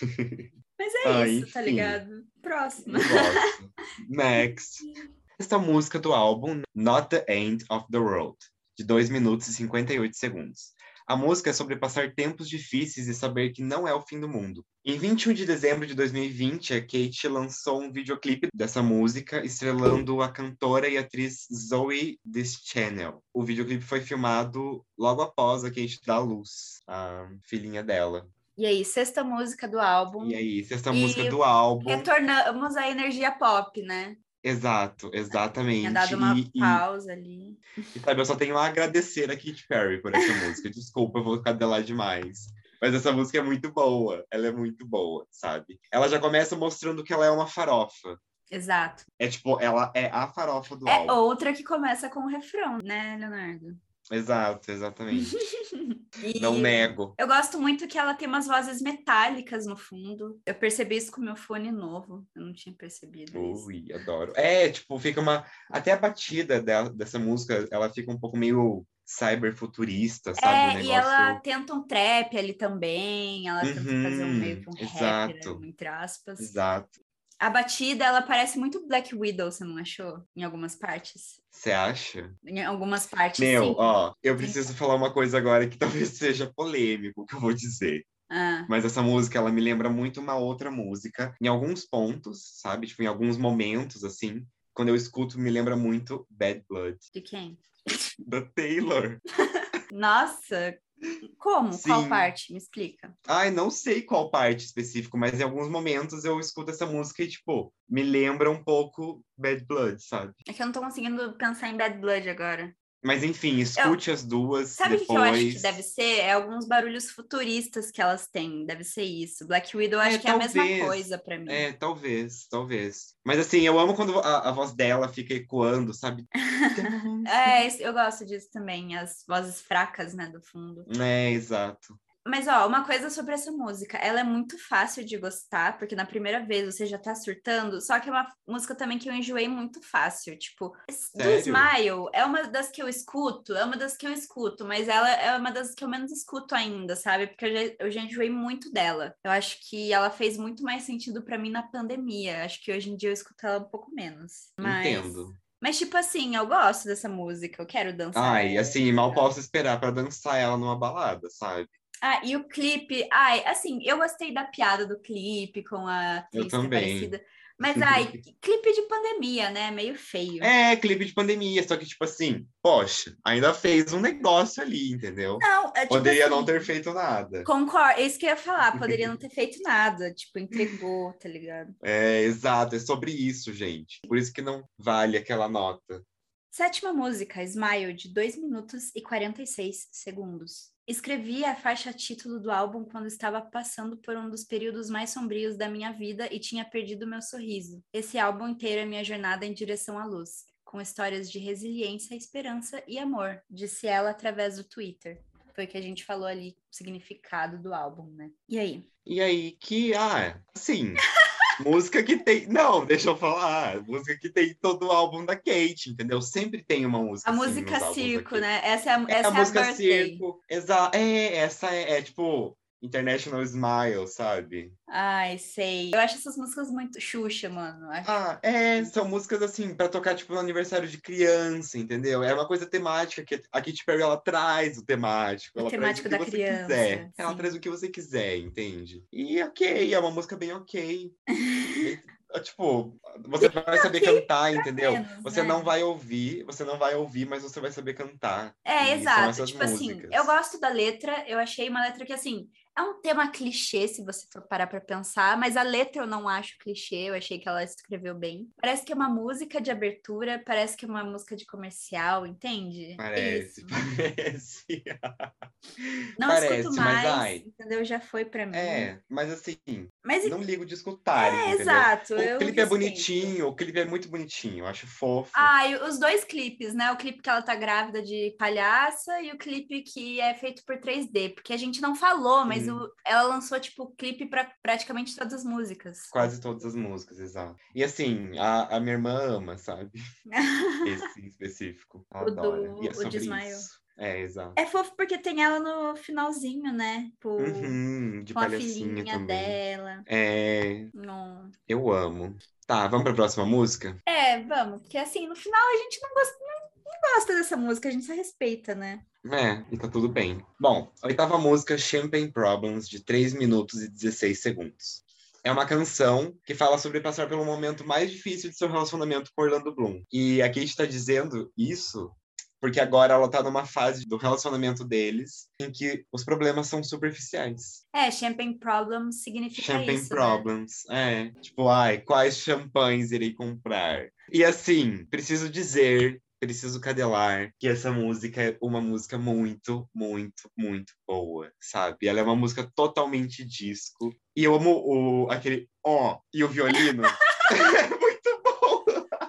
Mas é isso, tá enfim. tá ligado? Próximo. Next. Esta música do álbum Not the End of the World, de 2 minutos e 58 segundos. A música é sobre passar tempos difíceis e saber que não é o fim do mundo. Em 21 de dezembro de 2020, a Kate lançou um videoclipe dessa música, estrelando a cantora e atriz Zoe Deschanel. O videoclipe foi filmado logo após a Kate dar à luz, a filhinha dela. E aí, sexta música do álbum. E aí, sexta e música do álbum. Retornamos à energia pop, né? Exato, exatamente. Tinha dado uma e, pausa e, ali. E sabe, eu só tenho a agradecer a Katy Perry por essa música. Desculpa, eu vou ficar dela demais. Mas essa música é muito boa. Ela é muito boa, sabe? Ela já começa mostrando que ela é uma farofa. Exato. É tipo, ela é a farofa do é álbum. É outra que começa com o refrão, né, Leonardo? Exato, exatamente. Não nego. Eu gosto muito que ela tem umas vozes metálicas no fundo. Eu percebi isso com o meu fone novo. Eu não tinha percebido Ui, isso. adoro. É, tipo, fica uma. Até a batida dela, dessa música, ela fica um pouco meio cyberfuturista, sabe? É, negócio... e ela tenta um trap ali também, ela uhum, tenta fazer um meio que um exato, rapper, entre aspas. Exato. A batida, ela parece muito Black Widow, você não achou? Em algumas partes. Você acha? Em algumas partes, Meu, sim. ó, eu preciso falar uma coisa agora que talvez seja polêmico, que eu vou dizer. Ah. Mas essa música, ela me lembra muito uma outra música. Em alguns pontos, sabe? Tipo, em alguns momentos, assim. Quando eu escuto, me lembra muito Bad Blood. De quem? Da Taylor. Nossa, como? Sim. Qual parte? Me explica. Ai, não sei qual parte específico, mas em alguns momentos eu escuto essa música e, tipo, me lembra um pouco Bad Blood, sabe? É que eu não tô conseguindo pensar em Bad Blood agora. Mas enfim, escute eu... as duas. Sabe o que eu acho que deve ser? É alguns barulhos futuristas que elas têm. Deve ser isso. Black Widow é, acho que talvez. é a mesma coisa para mim. É, talvez, talvez. Mas assim, eu amo quando a, a voz dela fica ecoando, sabe? é, eu gosto disso também. As vozes fracas, né, do fundo. É, exato. Mas, ó, uma coisa sobre essa música. Ela é muito fácil de gostar, porque na primeira vez você já tá surtando, só que é uma música também que eu enjoei muito fácil. Tipo, Sério? do Smile é uma das que eu escuto, é uma das que eu escuto, mas ela é uma das que eu menos escuto ainda, sabe? Porque eu já, eu já enjoei muito dela. Eu acho que ela fez muito mais sentido para mim na pandemia. Acho que hoje em dia eu escuto ela um pouco menos. Mas... Entendo. Mas, tipo assim, eu gosto dessa música, eu quero dançar. Ai, assim, mal posso esperar para dançar ela numa balada, sabe? Ah, e o clipe, ai, assim, eu gostei da piada do clipe com a atriz eu também. parecida. Mas, ai, clipe de pandemia, né? Meio feio. É, clipe de pandemia, só que, tipo assim, poxa, ainda fez um negócio ali, entendeu? Não, é, tipo Poderia assim, não ter feito nada. Concordo, é isso que eu ia falar, poderia não ter feito nada, tipo, entregou, tá ligado? É, exato, é sobre isso, gente. Por isso que não vale aquela nota. Sétima música, Smile, de 2 minutos e 46 segundos. Escrevi a faixa título do álbum quando estava passando por um dos períodos mais sombrios da minha vida e tinha perdido meu sorriso. Esse álbum inteiro é minha jornada em direção à luz, com histórias de resiliência, esperança e amor, disse ela através do Twitter. Foi que a gente falou ali, o significado do álbum, né? E aí? E aí que, ah, sim. música que tem. Não, deixa eu falar. Música que tem todo o álbum da Kate, entendeu? Sempre tem uma música. A assim, música circo, né? Essa é a, é essa a, é música circo. Exato. É, essa é, é, tipo. International Smile, sabe? Ai, sei. Eu acho essas músicas muito Xuxa, mano. Acho... Ah, é, são músicas assim, para tocar, tipo, no aniversário de criança, entendeu? É uma coisa temática, que a Katy Perry, ela traz o temático. O ela temático traz o da que você criança. quiser. Ela traz o que você quiser, entende? E ok, é uma música bem ok. Bem- tipo, você vai saber cantar, entendeu? menos, Você né? não vai ouvir, você não vai ouvir, mas você vai saber cantar. É, exato. Tipo assim, músicas. eu gosto da letra, eu achei uma letra que, assim, é um tema clichê, se você for parar pra pensar, mas a letra eu não acho clichê, eu achei que ela escreveu bem. Parece que é uma música de abertura, parece que é uma música de comercial, entende? Parece, Isso. parece. Não Parece, escuto mas, mais, ai. entendeu? Já foi pra mim. É, mas assim, Mas não ligo de escutar, é, entendeu? exato. O clipe é bonitinho, o clipe é muito bonitinho, eu acho fofo. Ah, e os dois clipes, né? O clipe que ela tá grávida de palhaça e o clipe que é feito por 3D, porque a gente não falou, mas. O- ela lançou, tipo, clipe pra praticamente todas as músicas. Quase todas as músicas, exato. E assim, a, a minha irmã ama, sabe? Esse em específico. Ela O do- adora. E é o sobre de Smile. isso. É, exato. É fofo porque tem ela no finalzinho, né? Tipo, Uhum, de com a filhinha também. dela. É, No... eu amo. Tá, vamos pra próxima música? É, vamos, porque assim, no final a gente não gosta, não, não gosta dessa música, a gente só respeita, né? É, e tá tudo bem. Bom, oitava música, Champagne Problems, de 3 minutos e 16 segundos. É uma canção que fala sobre passar pelo momento mais difícil de seu relacionamento com Orlando Bloom. E a Kate tá dizendo isso porque agora ela tá numa fase do relacionamento deles em que os problemas são superficiais. É, Champagne Problem significa Champagne isso, né? Problems. É. Tipo, ai, quais champanhes irei comprar? E assim, preciso dizer, preciso cadelar que essa música é uma música muito, muito, muito boa, sabe? Ela é uma música totalmente disco. E eu amo o, aquele ó e o violino. é muito bom.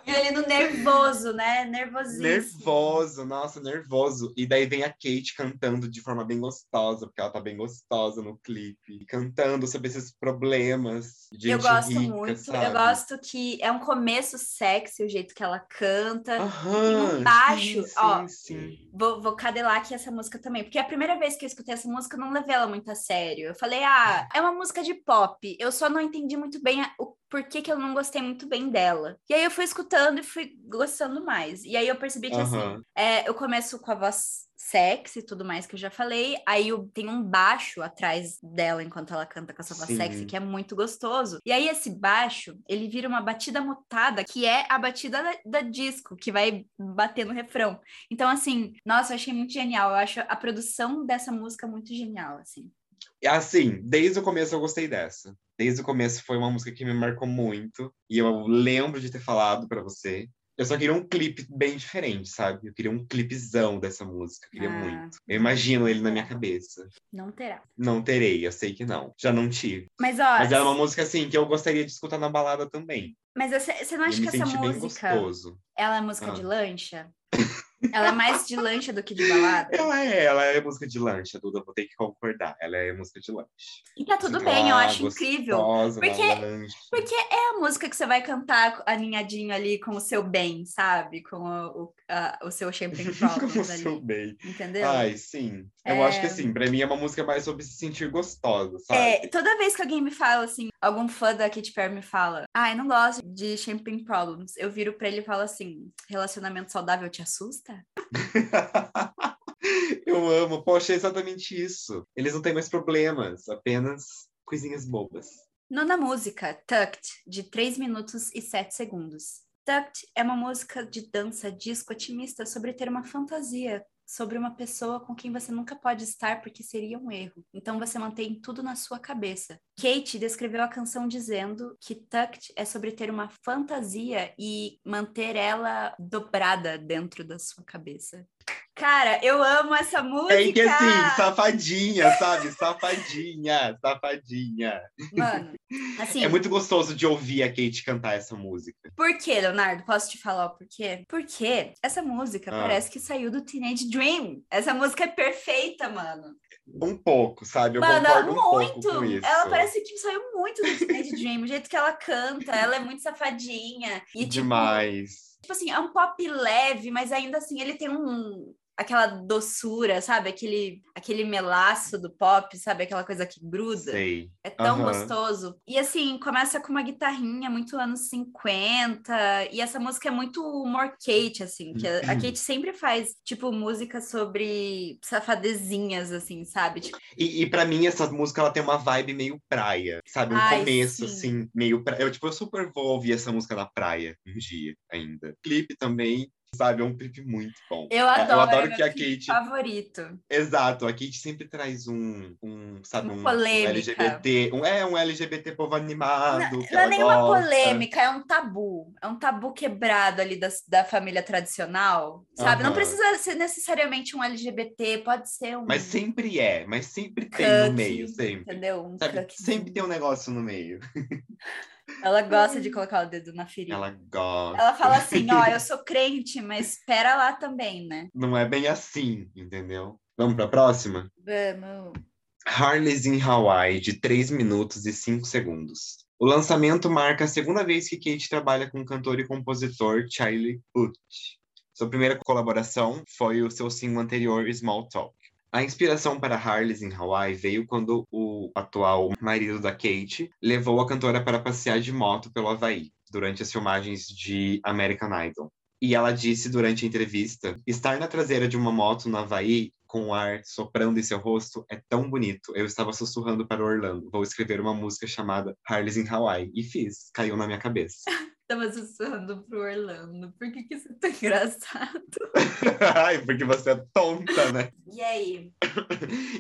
Violino nervoso, né? Nervosíssimo. Nervoso, nossa, nervoso. E daí vem a Kate cantando de forma bem gostosa, porque ela tá bem gostosa no clipe. Cantando sobre esses problemas de Eu gosto rica, muito. sabe? Eu gosto que é um começo sexy o jeito que ela canta. Aham, um baixo, sim, ó. sim, sim. Vou, vou cadelar aqui essa música também, porque a primeira vez que eu escutei essa música, eu não levei ela muito a sério. Eu falei, ah, é uma música de pop. Eu só não entendi muito bem a- o porquê que eu não gostei muito bem dela. E aí eu fui escutando e fui gostando mais. E aí eu percebi que, assim, Aham. é, eu começo com a voz sexy e tudo mais que eu já falei, aí eu, tem um baixo atrás dela enquanto ela canta com essa voz Sim. sexy, que é muito gostoso. E aí esse baixo, ele vira uma batida mutada, que é a batida da, da disco, que vai bater no refrão. Então, assim, nossa, eu achei muito genial. Eu acho a produção dessa música muito genial, assim. Assim, desde o começo eu gostei dessa. Desde o começo foi uma música que me marcou muito. E eu lembro de ter falado pra você. Eu só queria um clipe bem diferente, sabe? Eu queria um clipezão dessa música. Eu queria Ah. muito. Eu imagino ele na minha cabeça. Não terá. Não terei, eu sei que não. Já não tive. Mas, ó, Mas ela é uma música, assim, que eu gostaria de escutar na balada também. mas você não acha que essa música, ela é música Ah. de lancha? ela é mais de lancha do que de balada? Ela é, ela é música de lanche, Duda, vou ter que concordar. Ela é música de lanche. E tá tudo bem, eu acho incrível. gostosa, na Porque-. Porque é a música que você vai cantar alinhadinho ali com o seu bem, sabe? Com o, o, a- o seu Champagne Como Problems seu ali. bem. Entendeu? Ai, sim. Eu É. acho que assim, pra mim é uma música mais sobre se sentir gostosa, sabe? É, toda vez que alguém me fala assim, algum fã da Katy Perry me fala, ai, não gosto de Champagne Problems, eu viro pra ele e falo assim, relacionamento saudável te assusta? Eu amo. Poxa, é exatamente isso. Eles não têm mais problemas, apenas coisinhas bobas. Nona música, Tucked, de 3 minutos e 7 segundos. Tucked é uma música de dança disco otimista sobre ter uma fantasia sobre uma pessoa com quem você nunca pode estar porque seria um erro. Então você mantém tudo na sua cabeça. Kate descreveu a canção dizendo que Tucked é sobre ter uma fantasia e manter ela dobrada dentro da sua cabeça. Cara, eu amo essa música! É que assim, safadinha, sabe? Safadinha, safadinha. Mano, assim, É muito gostoso de ouvir a Kate cantar essa música. Por quê, Leonardo? Posso te falar o porquê? Porque essa música Ah. parece que saiu do Teenage Dream. Essa música é perfeita, mano. Um pouco, sabe? Eu mano, concordo um muito. pouco com isso. Ela parece que saiu muito do Teenage Dream. O jeito que ela canta, ela é muito safadinha. E, tipo, Demais. tipo assim, é um pop leve, mas ainda assim ele tem um. Aquela doçura, sabe? Aquele, aquele melaço do pop, sabe? Aquela coisa que gruda. Sei. É tão Aham. gostoso. E assim, começa com uma guitarrinha muito anos 50. E essa música é muito humor Kate, assim. Que a, a Kate sempre faz, tipo, música sobre safadezinhas, assim, sabe? Tipo, E, e para mim, essa música ela tem uma vibe meio praia, sabe? Um Ai, começo, sim. assim, meio praia. Eu, tipo, eu super vou ouvir essa música na praia um dia ainda. Clipe também, sabe? É um clipe muito bom. eu É, adoro. adoro é que a Kate. favorito. Exato, a Kate sempre traz um, um sabe, Uma um, polêmica. LGBT. Um, é um LGBT povo animado. Não, não é nenhuma gosta. polêmica, é um tabu. É um tabu quebrado ali da, da família tradicional, sabe? Não Aham. precisa ser necessariamente um LGBT, pode ser um. Mas sempre é, mas sempre tem no meio, sempre. Entendeu? Um Sabe? Sempre tem um negócio no meio. Ela gosta de colocar o dedo na ferida. Ela gosta. Ela fala assim: ó, eu sou crente, mas espera lá também, né? Não é bem assim, entendeu? Vamos pra próxima? Vamos. Harley's in Hawaii, de 3 minutos e 5 segundos. O lançamento marca a segunda vez que Kate trabalha com o cantor e compositor Charlie Puth. Sua primeira colaboração foi o seu single anterior, Small Talk. A inspiração para Harley's in Hawaii veio quando o atual marido da Kate levou a cantora para passear de moto pelo Havaí, durante as filmagens de American Idol. E ela disse durante a entrevista: estar na traseira de uma moto no Havaí com o ar soprando em seu rosto é tão bonito. Eu estava sussurrando para Orlando. Vou escrever uma música chamada Harley's in Hawaii. E fiz. Caiu na minha cabeça. Tava sussurrando pro Orlando. Por que, que isso é tão engraçado? Ai, porque você é tonta, né? E aí?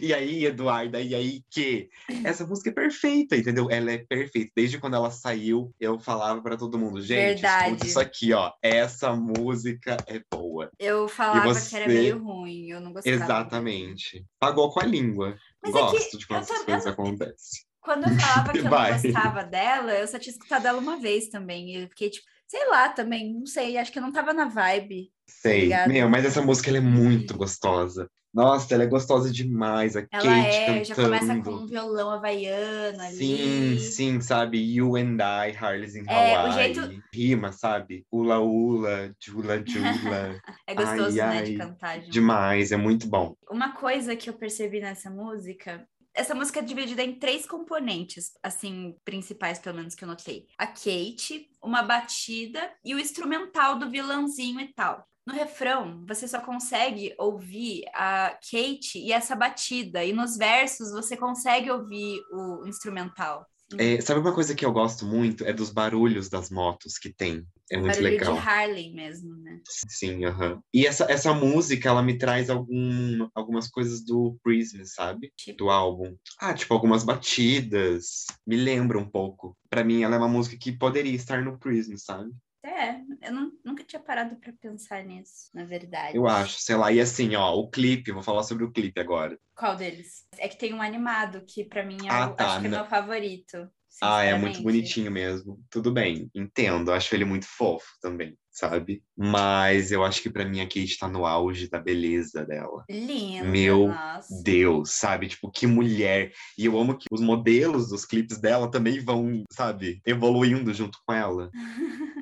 E aí, Eduarda, e aí que? Essa música é perfeita, entendeu? Ela é perfeita. Desde quando ela saiu, eu falava para todo mundo, gente, Verdade. escuta isso aqui, ó. Essa música é boa. Eu falava você- que era meio ruim, eu não gostava. Exatamente. Pagou com a língua. Mas é que Gosto de quando essas coisas acontecem. Quando eu falava que eu não gostava dela, eu só tinha escutado ela uma vez também. E eu fiquei tipo, sei lá também, não sei, acho que eu não tava na vibe. Sei. Obrigada. Meu, mas essa música ela é muito gostosa. Nossa, ela é gostosa demais. A Ela Kate é, já começa cantando. com um violão havaiano ali. Sim, sim, sabe? You and I, Harley's in É, o Hawaii. jeito- Rima, sabe? Ula ula, jula jula. É gostoso, Ai, né, de ai, cantar. junto. Demais, é muito bom. Uma coisa que eu percebi nessa música. Essa música é dividida em três componentes, assim, principais, pelo menos que eu notei. A Kate, uma batida e o instrumental do vilãozinho e tal. No refrão, você só consegue ouvir a Kate e essa batida. E nos versos, você consegue ouvir o instrumental. É, sabe uma coisa que eu gosto muito? É dos barulhos das motos que tem. É muito Barulho legal. de Harley mesmo, né? Sim, aham. E essa, essa música, ela me traz algum, algumas coisas do Prism, sabe? Tipo, Do álbum. Ah, tipo, algumas batidas. Me lembra um pouco. Pra mim, ela é uma música que poderia estar no Prism, sabe? É, eu não- nunca tinha parado pra pensar nisso, na verdade. Eu acho, sei lá. E assim, ó, o clipe, vou falar sobre o clipe agora. Qual deles? É que tem um animado que pra mim é Ah, o, tá, acho que é meu favorito. Ah, é muito bonitinho mesmo. Tudo bem, entendo. Acho ele muito fofo também, sabe? Mas eu acho que pra mim a Kate tá no auge da beleza dela. Lindo. Meu nossa. Deus, sabe? Tipo, que mulher. E eu amo que os modelos dos clipes dela também vão, sabe, evoluindo junto com ela.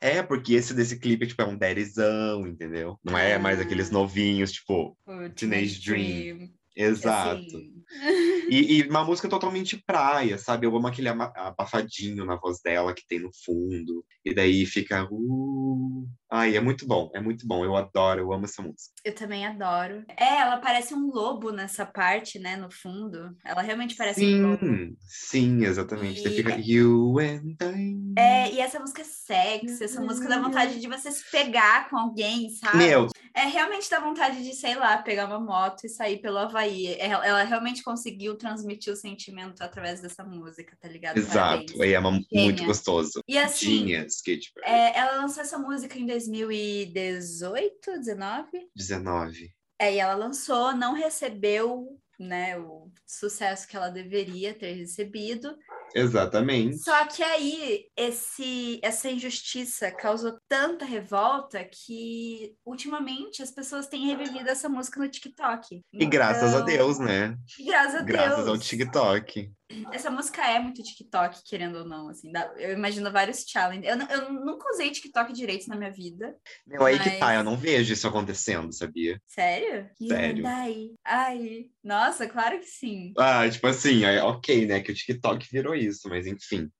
É, porque esse desse clipe tipo, é um daddyzão, entendeu? Não é mais Ah. aqueles novinhos, tipo, Teenage Dream. exato. assim, E, e uma música totalmente praia, sabe? Eu amo aquele abafadinho na voz dela que tem no fundo. E daí fica. Uh... Ai, é muito bom, é muito bom. Eu adoro, eu amo essa música. eu também adoro. É, ela parece um lobo nessa parte, né, no fundo. Ela realmente parece um lobo. Sim, sim, exatamente. Daí E- fica You and I. É, e essa música é sexy, essa música dá vontade de você se pegar com alguém, sabe? Meu, É realmente dá vontade de, sei lá, pegar uma moto e sair pelo Havaí. É, Ela realmente conseguiu transmitir o sentimento através dessa música, tá ligado? exato. Parabéns. E é uma- muito gostoso. E assim, Katy Perry. é, ela lançou essa música em 2018, 19? 19. É, e ela lançou, não recebeu, né, o sucesso que ela deveria ter recebido. Exatamente. Só que aí esse, essa injustiça causou tanta revolta que ultimamente as pessoas têm revivido essa música no TikTok. E graças a Então, Deus, né? E graças a Graças Deus. ao TikTok. Essa música é muito TikTok, querendo ou não, assim. Dá, eu imagino vários challenges. Eu, eu, nunca usei TikTok direito na minha vida. Meu, mas... aí que tá, eu não vejo isso acontecendo, sabia? Sério? Sério. Daí? Ai, nossa, claro que sim. Ah, tipo assim, ok, né, que o TikTok virou isso, mas enfim.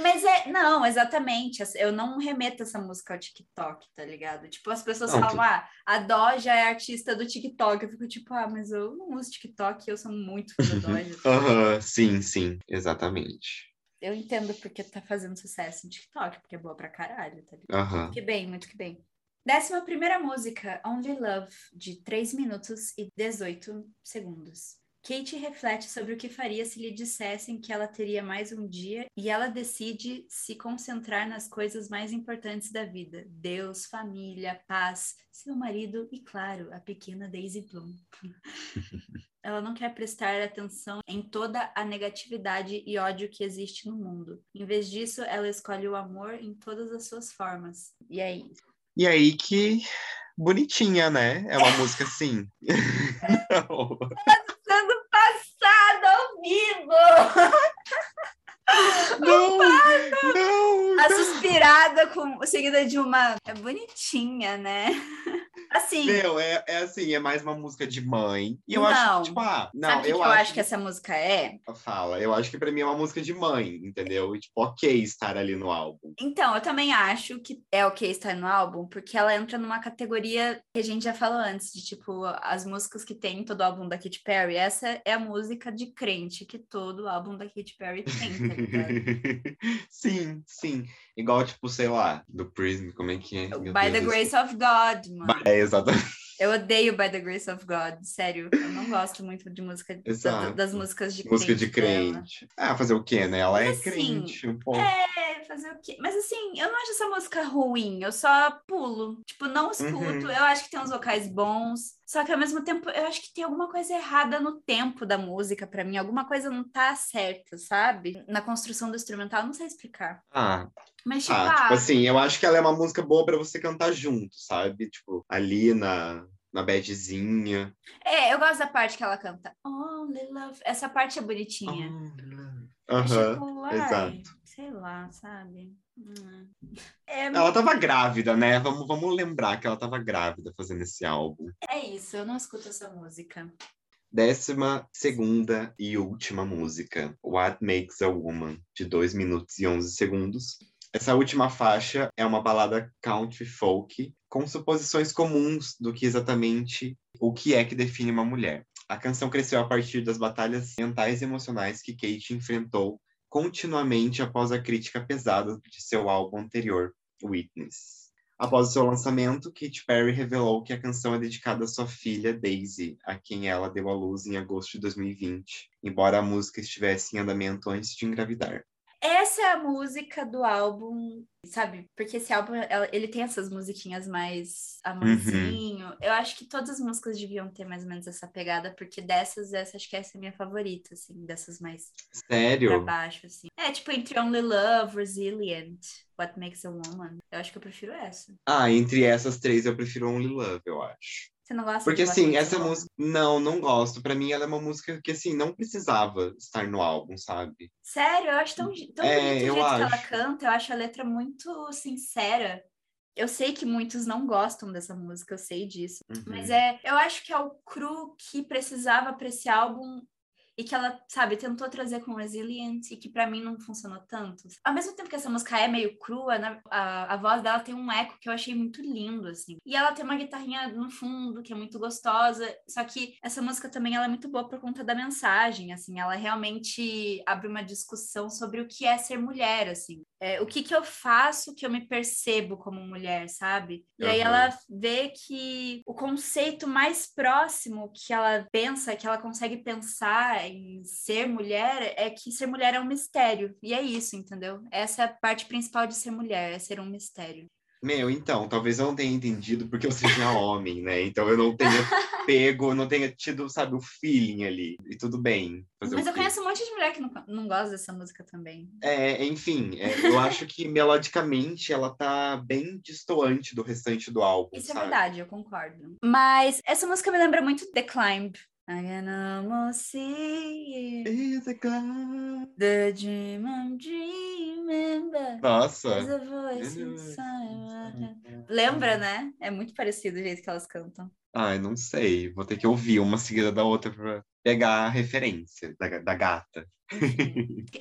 Mas é, não, exatamente, eu não remeto essa música ao TikTok, tá ligado? Tipo, as pessoas não, falam, tu... ah, a Doja é artista do TikTok. Eu fico tipo, ah, mas eu não uso TikTok, eu sou muito fã da Doja. Aham, sim, sim, exatamente. Eu entendo porque tá fazendo sucesso no TikTok, porque é boa pra caralho, tá ligado? Uhum. Que bem, muito que bem. Décima primeira música, Only Love, de 3 minutos e 18 segundos. Kate reflete sobre o que faria se lhe dissessem que ela teria mais um dia e ela decide se concentrar nas coisas mais importantes da vida: Deus, família, paz, seu marido e, claro, a pequena Daisy Bloom. ela não quer prestar atenção em toda a negatividade e ódio que existe no mundo. Em vez disso, ela escolhe o amor em todas as suas formas. E aí? E aí que bonitinha, né? É uma música assim. não sendo ao vivo! Não, não, A suspirada com, seguida de uma. É bonitinha, né? Assim. Meu, é, é assim, é mais uma música de mãe. E eu não. acho, tipo, ah, não, Sabe eu, que acho... eu acho que essa música é. Fala, eu acho que pra mim é uma música de mãe, entendeu? E, tipo, ok estar ali no álbum. Então, eu também acho que é ok estar no álbum, porque ela entra numa categoria que a gente já falou antes, de tipo, as músicas que tem todo o álbum da Katy Perry. Essa é a música de crente que todo álbum da Katy Perry tem, tá sim, sim. Igual, tipo, sei lá, do Prism, como é que é? Meu By Deus the Grace of God, mano. É, exatamente. Eu odeio By the Grace of God, sério. Eu não gosto muito de música da, das músicas de música crente. de crente. Dela. Ah, fazer o quê, né? Ela é assim, crente, um pouco. É, fazer o quê? Mas assim, eu não acho essa música ruim, eu só pulo. Tipo, não escuto. Uhum. Eu acho que tem uns vocais bons. Só que ao mesmo tempo, eu acho que tem alguma coisa errada no tempo da música para mim. Alguma coisa não tá certa, sabe? Na construção do instrumental, não sei explicar. Ah, mas, tipo, ah, tipo ah, assim, eu acho que ela é uma música boa para você cantar junto, sabe? Tipo, ali na, na badzinha. É, eu gosto da parte que ela canta. Only love. Essa parte é bonitinha. Aham, uhum, tipo, exato. Sei lá, sabe? Hum. É... Ela tava grávida, né? Vamos, vamos lembrar que ela tava grávida fazendo esse álbum. É isso, eu não escuto essa música. Décima segunda e última música, What Makes a Woman, de 2 minutos e 11 segundos. Essa última faixa é uma balada country folk com suposições comuns do que exatamente o que é que define uma mulher. A canção cresceu a partir das batalhas mentais e emocionais que Kate enfrentou continuamente após a crítica pesada de seu álbum anterior, Witness. Após o seu lançamento, Katy Perry revelou que a canção é dedicada à sua filha Daisy, a quem ela deu à luz em agosto de 2020, embora a música estivesse em andamento antes de engravidar. Essa é a música do álbum, sabe? Porque esse álbum, ele tem essas musiquinhas mais amorzinho. Uhum. Eu acho que todas as músicas deviam ter mais ou menos essa pegada, porque dessas, essa acho que essa é a minha favorita, assim, dessas mais Sério? pra baixo, assim. É, tipo, entre Only Love, Resilient, What Makes a Woman. Eu acho que eu prefiro essa. Ah, entre essas três eu prefiro Only Love, eu acho. Você não gosta Porque assim, essa música. Não, não gosto. Para mim, ela é uma música que assim, não precisava estar no álbum, sabe? Sério, eu acho tão, tão é, bonito o jeito acho. que ela canta, eu acho a letra muito sincera. Eu sei que muitos não gostam dessa música, eu sei disso. Uhum. Mas é, eu acho que é o cru que precisava para esse álbum e que ela, sabe, tentou trazer com Resilient e que para mim não funcionou tanto. Ao mesmo tempo que essa música é meio crua, né, a, a voz dela tem um eco que eu achei muito lindo, assim. E ela tem uma guitarrinha no fundo que é muito gostosa, só que essa música também ela é muito boa por conta da mensagem, assim, ela realmente abre uma discussão sobre o que é ser mulher, assim. É, o que que eu faço que eu me percebo como mulher, sabe? E uhum. aí ela vê que o conceito mais próximo que ela pensa, que ela consegue pensar em ser mulher é que ser mulher é um mistério. E é isso, entendeu? Essa é a parte principal de ser mulher, é ser um mistério. Meu, então, talvez eu não tenha entendido porque eu seja homem, né? Então eu não tenha pego, não tenha tido, sabe, o feeling ali. E tudo bem. Mas eu conheço um monte de mulher que não, não gosta dessa música também. É, enfim, é, eu acho que melodicamente ela tá bem distoante do restante do álbum. Isso é sabe? é verdade, eu concordo. Mas essa música me lembra muito The Climb, I can almost see you. Is a cloud. The dream I'm dreaming, but Nossa. a voice inside my head. Lembra, né? É muito parecido o jeito que elas cantam. Ai, não sei. Vou ter que ouvir uma seguida da outra pra pegar a referência da, da gata.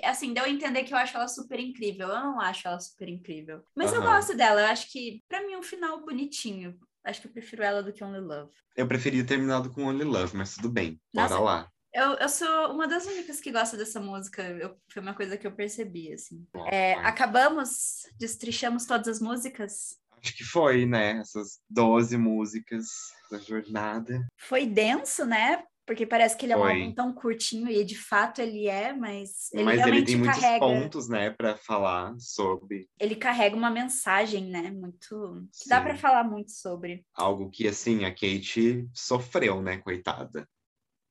Assim, deu a entender que eu acho ela super incrível. Eu não acho ela super incrível. Mas eu gosto dela. Eu acho que, pra mim, é um final bonitinho. Acho que eu prefiro ela do que Only Love. Eu preferia terminado com Only Love, mas tudo bem. Bora Nossa. lá. Eu, eu sou uma das únicas que gosta dessa música. Eu- foi uma coisa que eu percebi, assim. É, acabamos, destrichamos todas as músicas. Acho que foi, né? Essas 12 músicas da jornada. Foi denso, né? Porque parece que ele é um Foi. álbum tão curtinho e de fato ele é, mas ele mas ele realmente tem muitos carrega. pontos, né, pra falar sobre Ele carrega uma mensagem, né? Muito. que dá pra falar muito sobre. algo que, assim, a Kate sofreu, né, coitada.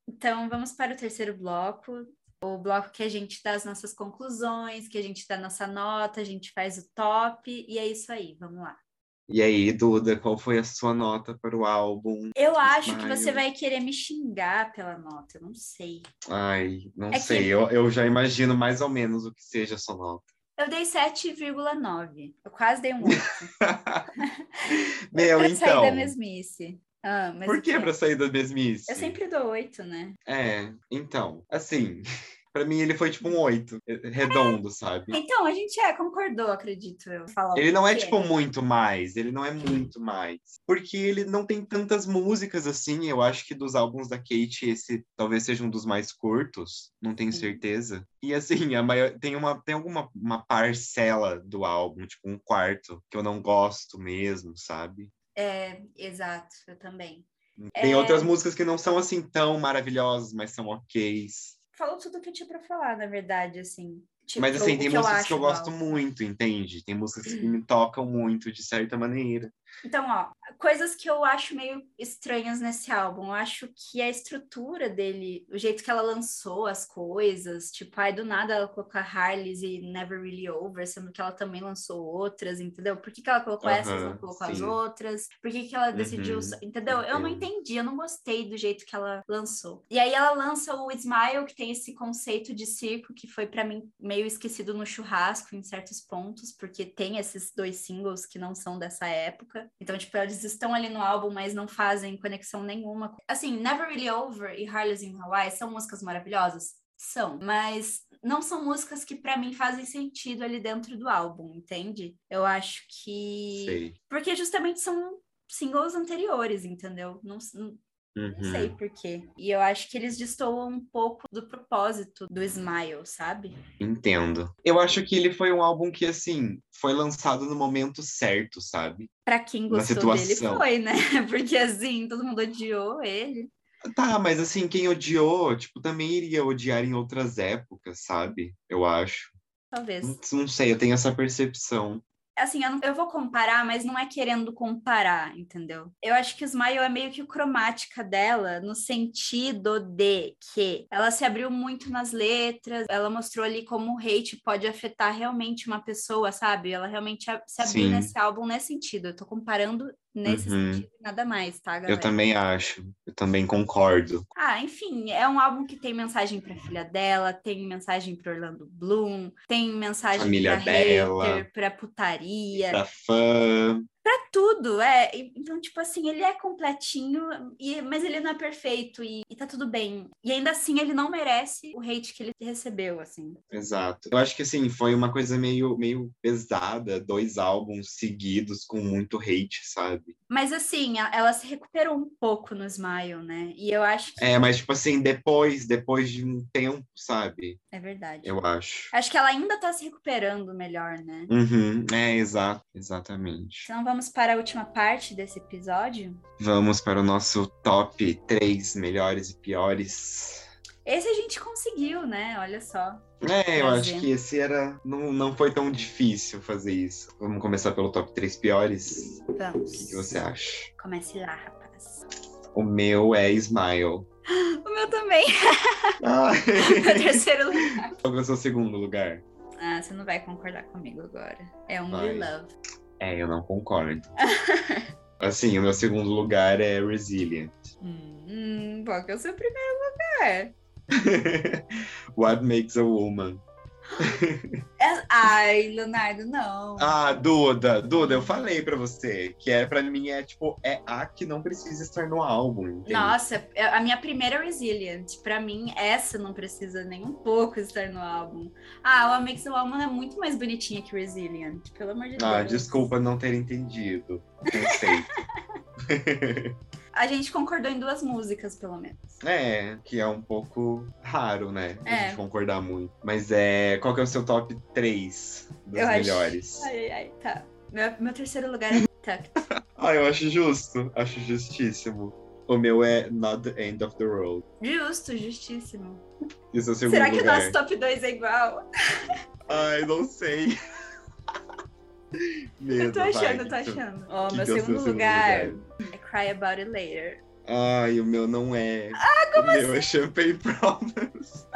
Então, vamos para o terceiro bloco. O bloco que a gente dá as nossas conclusões, que a gente dá a nossa nota, a gente faz o top, e é isso aí, vamos lá. E aí, Duda, qual foi a sua nota para o álbum? Eu acho que você vai querer me xingar pela nota, eu não sei. Ai, não É que- sei, eu, eu já imagino mais ou menos o que seja a sua nota. Eu dei 7,9. Eu quase dei um 8. Meu, pra então, sair da mesmice. Ah, por que quê? pra sair da mesmice? Eu sempre dou 8, né? É, então, assim, pra mim ele foi tipo um oito, redondo, sabe? Então, a gente é, concordou, acredito eu. Falar Ele não é tipo muito mais, ele não é muito mais. Porque ele não tem tantas músicas assim. Eu acho que dos álbuns da Kate, esse talvez seja um dos mais curtos, não tenho Sim. certeza. E assim, a maior, tem, uma, tem alguma uma parcela do álbum, tipo um quarto, que eu não gosto mesmo, sabe? É, exato, eu também. Tem É. outras músicas que não são assim tão maravilhosas, mas são ok's. Falou tudo que eu tinha pra falar, na verdade, assim. Tipo, Mas assim, tem que músicas acho que eu gosto muito, entende? Tem músicas que me tocam muito, de certa maneira. Então, ó, coisas que eu acho meio estranhas nesse álbum. Eu acho que a estrutura dele, o jeito que ela lançou as coisas, tipo, ai, do nada ela colocou a Harley's e Never Really Over, sendo que ela também lançou outras, entendeu? Por que, que ela colocou essas e não Aham, colocou as sim. outras? Por que, que ela decidiu, Uhum, entendeu? Eu não entendi, eu não gostei do jeito que ela lançou. E aí ela lança o Smile, que tem esse conceito de circo que foi pra mim meio esquecido no churrasco em certos pontos, porque tem esses dois singles que não são dessa época. Então, tipo, eles estão ali no álbum, mas não fazem conexão nenhuma. Assim, Never Really Over e Harley's in Hawaii são músicas maravilhosas? São, mas não são músicas que pra mim fazem sentido ali dentro do álbum, entende? Eu acho que Sei. porque justamente são singles anteriores, entendeu? Não, não Uhum. sei por quê. E eu acho que eles destoam um pouco do propósito do Smile, sabe? Entendo. Eu acho que ele foi um álbum que, assim, foi lançado no momento certo, sabe? Pra quem gostou dele foi, né? Porque assim, todo mundo odiou ele. Tá, mas assim, quem odiou, tipo, também iria odiar em outras épocas, sabe? Eu acho. Talvez. Não, não sei, eu tenho essa percepção. Assim, eu, não- eu vou comparar, mas não é querendo comparar, entendeu? Eu acho que o Smile é meio que cromática dela, no sentido de que ela se abriu muito nas letras, ela mostrou ali como o hate pode afetar realmente uma pessoa, sabe? Ela realmente se abriu Sim. nesse álbum nesse sentido. Eu tô comparando nesse Uhum. sentido nada mais, tá, galera? Eu também acho. Eu também concordo. Ah, enfim, é um álbum que tem mensagem pra filha dela, tem mensagem pro Orlando Bloom, tem mensagem Família pra dela. hater, pra putaria, Pra fã. Pra tudo, é. Então, tipo assim, ele é completinho, e, mas ele não é perfeito e, e tá tudo bem. E ainda assim, ele não merece o hate que ele recebeu, assim. Exato. Eu acho que assim, foi uma coisa meio, meio pesada, dois álbuns seguidos com muito hate, sabe? Mas assim, a- ela se recuperou um pouco no Smile, né? E eu acho que É, mas tipo assim, depois, depois de um tempo, sabe? é verdade. Eu acho. Acho que ela ainda tá se recuperando melhor, né? Uhum, é, exato, exatamente. Então vamos para a última parte desse episódio. Vamos para o nosso top 3 melhores e piores. Esse a gente conseguiu, né? Olha só. É, eu acho que esse era. Não, não foi tão difícil fazer isso. Vamos começar pelo top 3 piores. O Vamos. que, que você acha? Comece lá, rapaz. O meu é Smile. O meu também. Ah, Meu terceiro lugar. Qual é o seu segundo lugar? Ah, você não vai concordar comigo agora. É um Vai. Love. É, eu não concordo. Assim, o meu segundo lugar é Resilient. Hum, qual que é o seu primeiro lugar? What Makes a Woman. É- Ai, Leonardo, não. Ah, Duda, Duda, eu falei pra você que é pra mim é tipo é a que não precisa estar no álbum. entende? Nossa, é a minha primeira é Resilient. Pra mim, essa não precisa nem um pouco estar no álbum. Ah, o Amix Woman é muito mais bonitinha que Resilient, pelo amor de Deus. Ah, desculpa não ter entendido. Conceito. A gente concordou em duas músicas, pelo menos. é, que é um pouco raro, né? A É. gente concordar muito. Mas é. Qual que é o seu top 3 dos Eu acho- melhores? Ai, ai, ai, tá. Meu, meu terceiro lugar é Tucked. Ah, eu acho justo. Acho justíssimo. O meu é Not the End of the Road. Justo, justíssimo. E seu segundo Será que o lugar? nosso top 2 é igual? Ai, não sei. Medo, Eu tô achando, vai. eu tô achando. Ó, Que meu segundo segundo lugar lugar? é Cry About It Later. Ai, o meu não é. Ah, como o meu é Champagne Problems.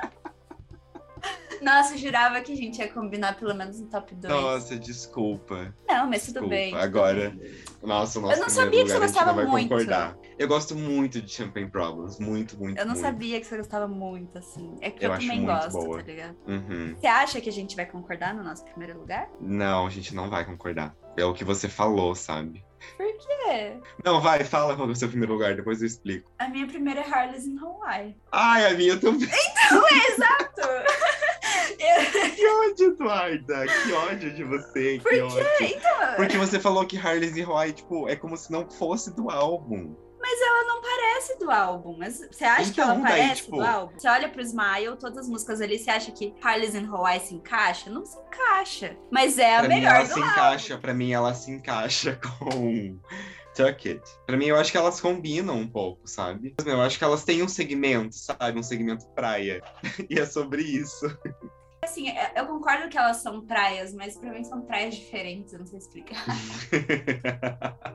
Nossa, eu jurava que a gente ia combinar pelo menos no top 2. Nossa, desculpa. Não, mas tudo desculpa. bem. tudo Agora- bem. Nossa, o nosso Eu não sabia que você gostava muito. concordar. Eu gosto muito de Champagne Problems. Muito, muito, Eu não muito. sabia que você gostava muito, assim. É que Eu eu, também gosto, boa. tá ligado? Uhum. Você acha que a gente vai concordar no nosso primeiro lugar? Não, a gente não vai concordar. É o que você falou, sabe? É. Não, vai, fala qual é o seu primeiro lugar, depois eu explico. A minha primeira é Harley's in Hawaii. Ai, a minha também. Exato! Eduarda. Que ódio de você. Por que quê? ódio. Então, Porque você falou que Harley's em Hawaii, tipo, é como se não fosse do álbum. mas ela não parece do álbum. Mas você acha que ela Então, daí, parece tipo- do álbum? Você olha pro Smile, todas as músicas ali, você acha que Harley's in Hawaii se encaixa? Não se encaixa. Mas é a pra mim, melhor ela do se álbum. encaixa, pra mim, ela se encaixa com Tuck It. Pra mim, eu acho que elas combinam um pouco, sabe? Eu acho que elas têm um segmento, sabe? Um segmento praia. e é sobre isso. Assim, eu- eu concordo que elas são praias, mas pra mim são praias diferentes, eu não sei explicar.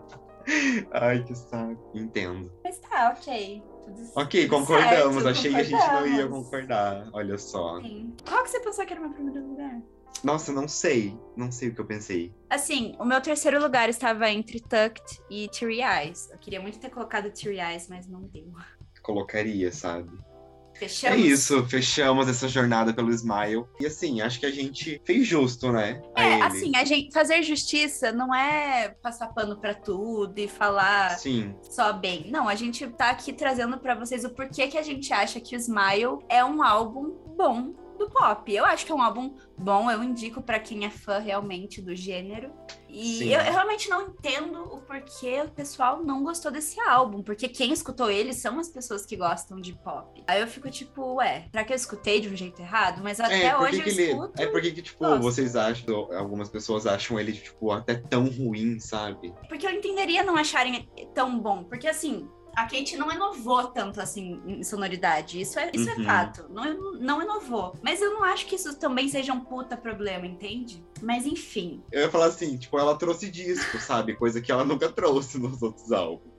Ai, que saco. Entendo. Mas tá, ok. Tudo, Ok, tudo concordamos. certo, Achei que a gente não ia concordar. Olha só. Sim. Qual que você pensou que era o meu primeiro lugar? Nossa, não sei. Não sei o que eu pensei. Assim, o meu terceiro lugar estava entre Tucked e Teary Eyes. Eu queria muito ter colocado Teary Eyes, mas não deu. Colocaria, sabe? Fechamos? É isso, fechamos essa jornada pelo Smile. E assim, acho que a gente fez justo, né? É, assim, a gente fazer justiça não é passar pano pra tudo e falar Sim, só bem. Não, a gente tá aqui trazendo pra vocês o porquê que a gente acha que o Smile é um álbum bom do pop. Eu acho que é um álbum bom, eu indico pra quem é fã realmente do gênero. E eu, eu realmente não entendo o porquê o pessoal não gostou desse álbum, porque quem escutou ele são as pessoas que gostam de pop. Aí eu fico tipo, ué, será que eu escutei de um jeito errado? Mas até é, hoje porque eu que ele. escuto. É porque que, tipo, gosto. vocês acham, algumas pessoas acham ele, tipo, até tão ruim, sabe? Porque eu entenderia não acharem tão bom. Porque assim, a Kate não inovou tanto assim em sonoridade. Isso é, isso é Uhum. fato. Não, não inovou. Mas eu não acho que isso também seja um puta problema, entende? Mas enfim. Eu ia falar assim, tipo, ela trouxe disco, sabe? Coisa que ela nunca trouxe nos outros álbuns.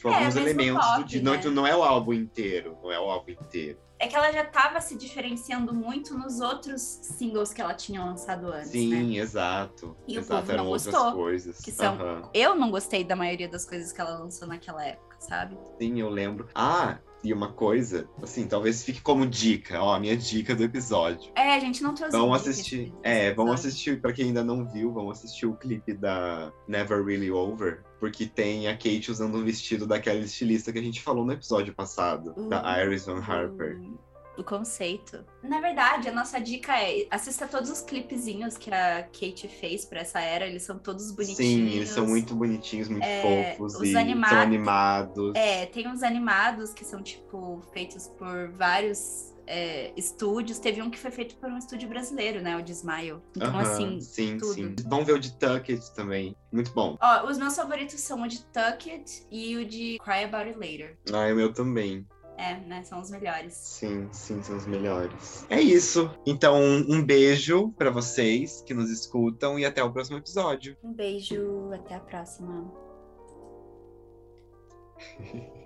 Tipo, É, alguns elementos do disco. Não, né? não é o álbum inteiro, não é o álbum inteiro. É que ela já tava se diferenciando muito nos outros singles que ela tinha lançado antes, né? Sim, exato. E o exato, povo eram não outras gostou, coisas. que são- Aham. Eu não gostei da maioria das coisas que ela lançou naquela época, sabe? Sim, eu lembro. Ah, e uma coisa, assim, talvez fique como dica, ó, a minha dica do episódio. É, a gente não trouxe Vão assistir. É, vão assistir, pra quem ainda não viu, vão assistir o clipe da Never Really Over, porque tem a Kate usando o vestido daquela estilista que a gente falou no episódio passado, da Uh, Iris Van Harper. do- do conceito. Na verdade, a nossa dica é assista todos os clipezinhos que a Kate fez pra essa era, eles são todos bonitinhos. Sim, eles são muito bonitinhos, muito É, fofos os e animados- são animados. É, tem uns animados que são, tipo, feitos por vários é, estúdios. Teve um que foi feito por um estúdio brasileiro, né? O de Smile. Então, Aham, assim, sim, tudo. sim. Vamos ver o de Tucket também. Muito bom. ó, os meus favoritos são o de Tucket e o de Cry About It Later. Ah, o meu também. É, né? São os melhores. Sim, sim, são os melhores. É isso. Então, um beijo pra vocês que nos escutam e até o próximo episódio. Um beijo, até a próxima.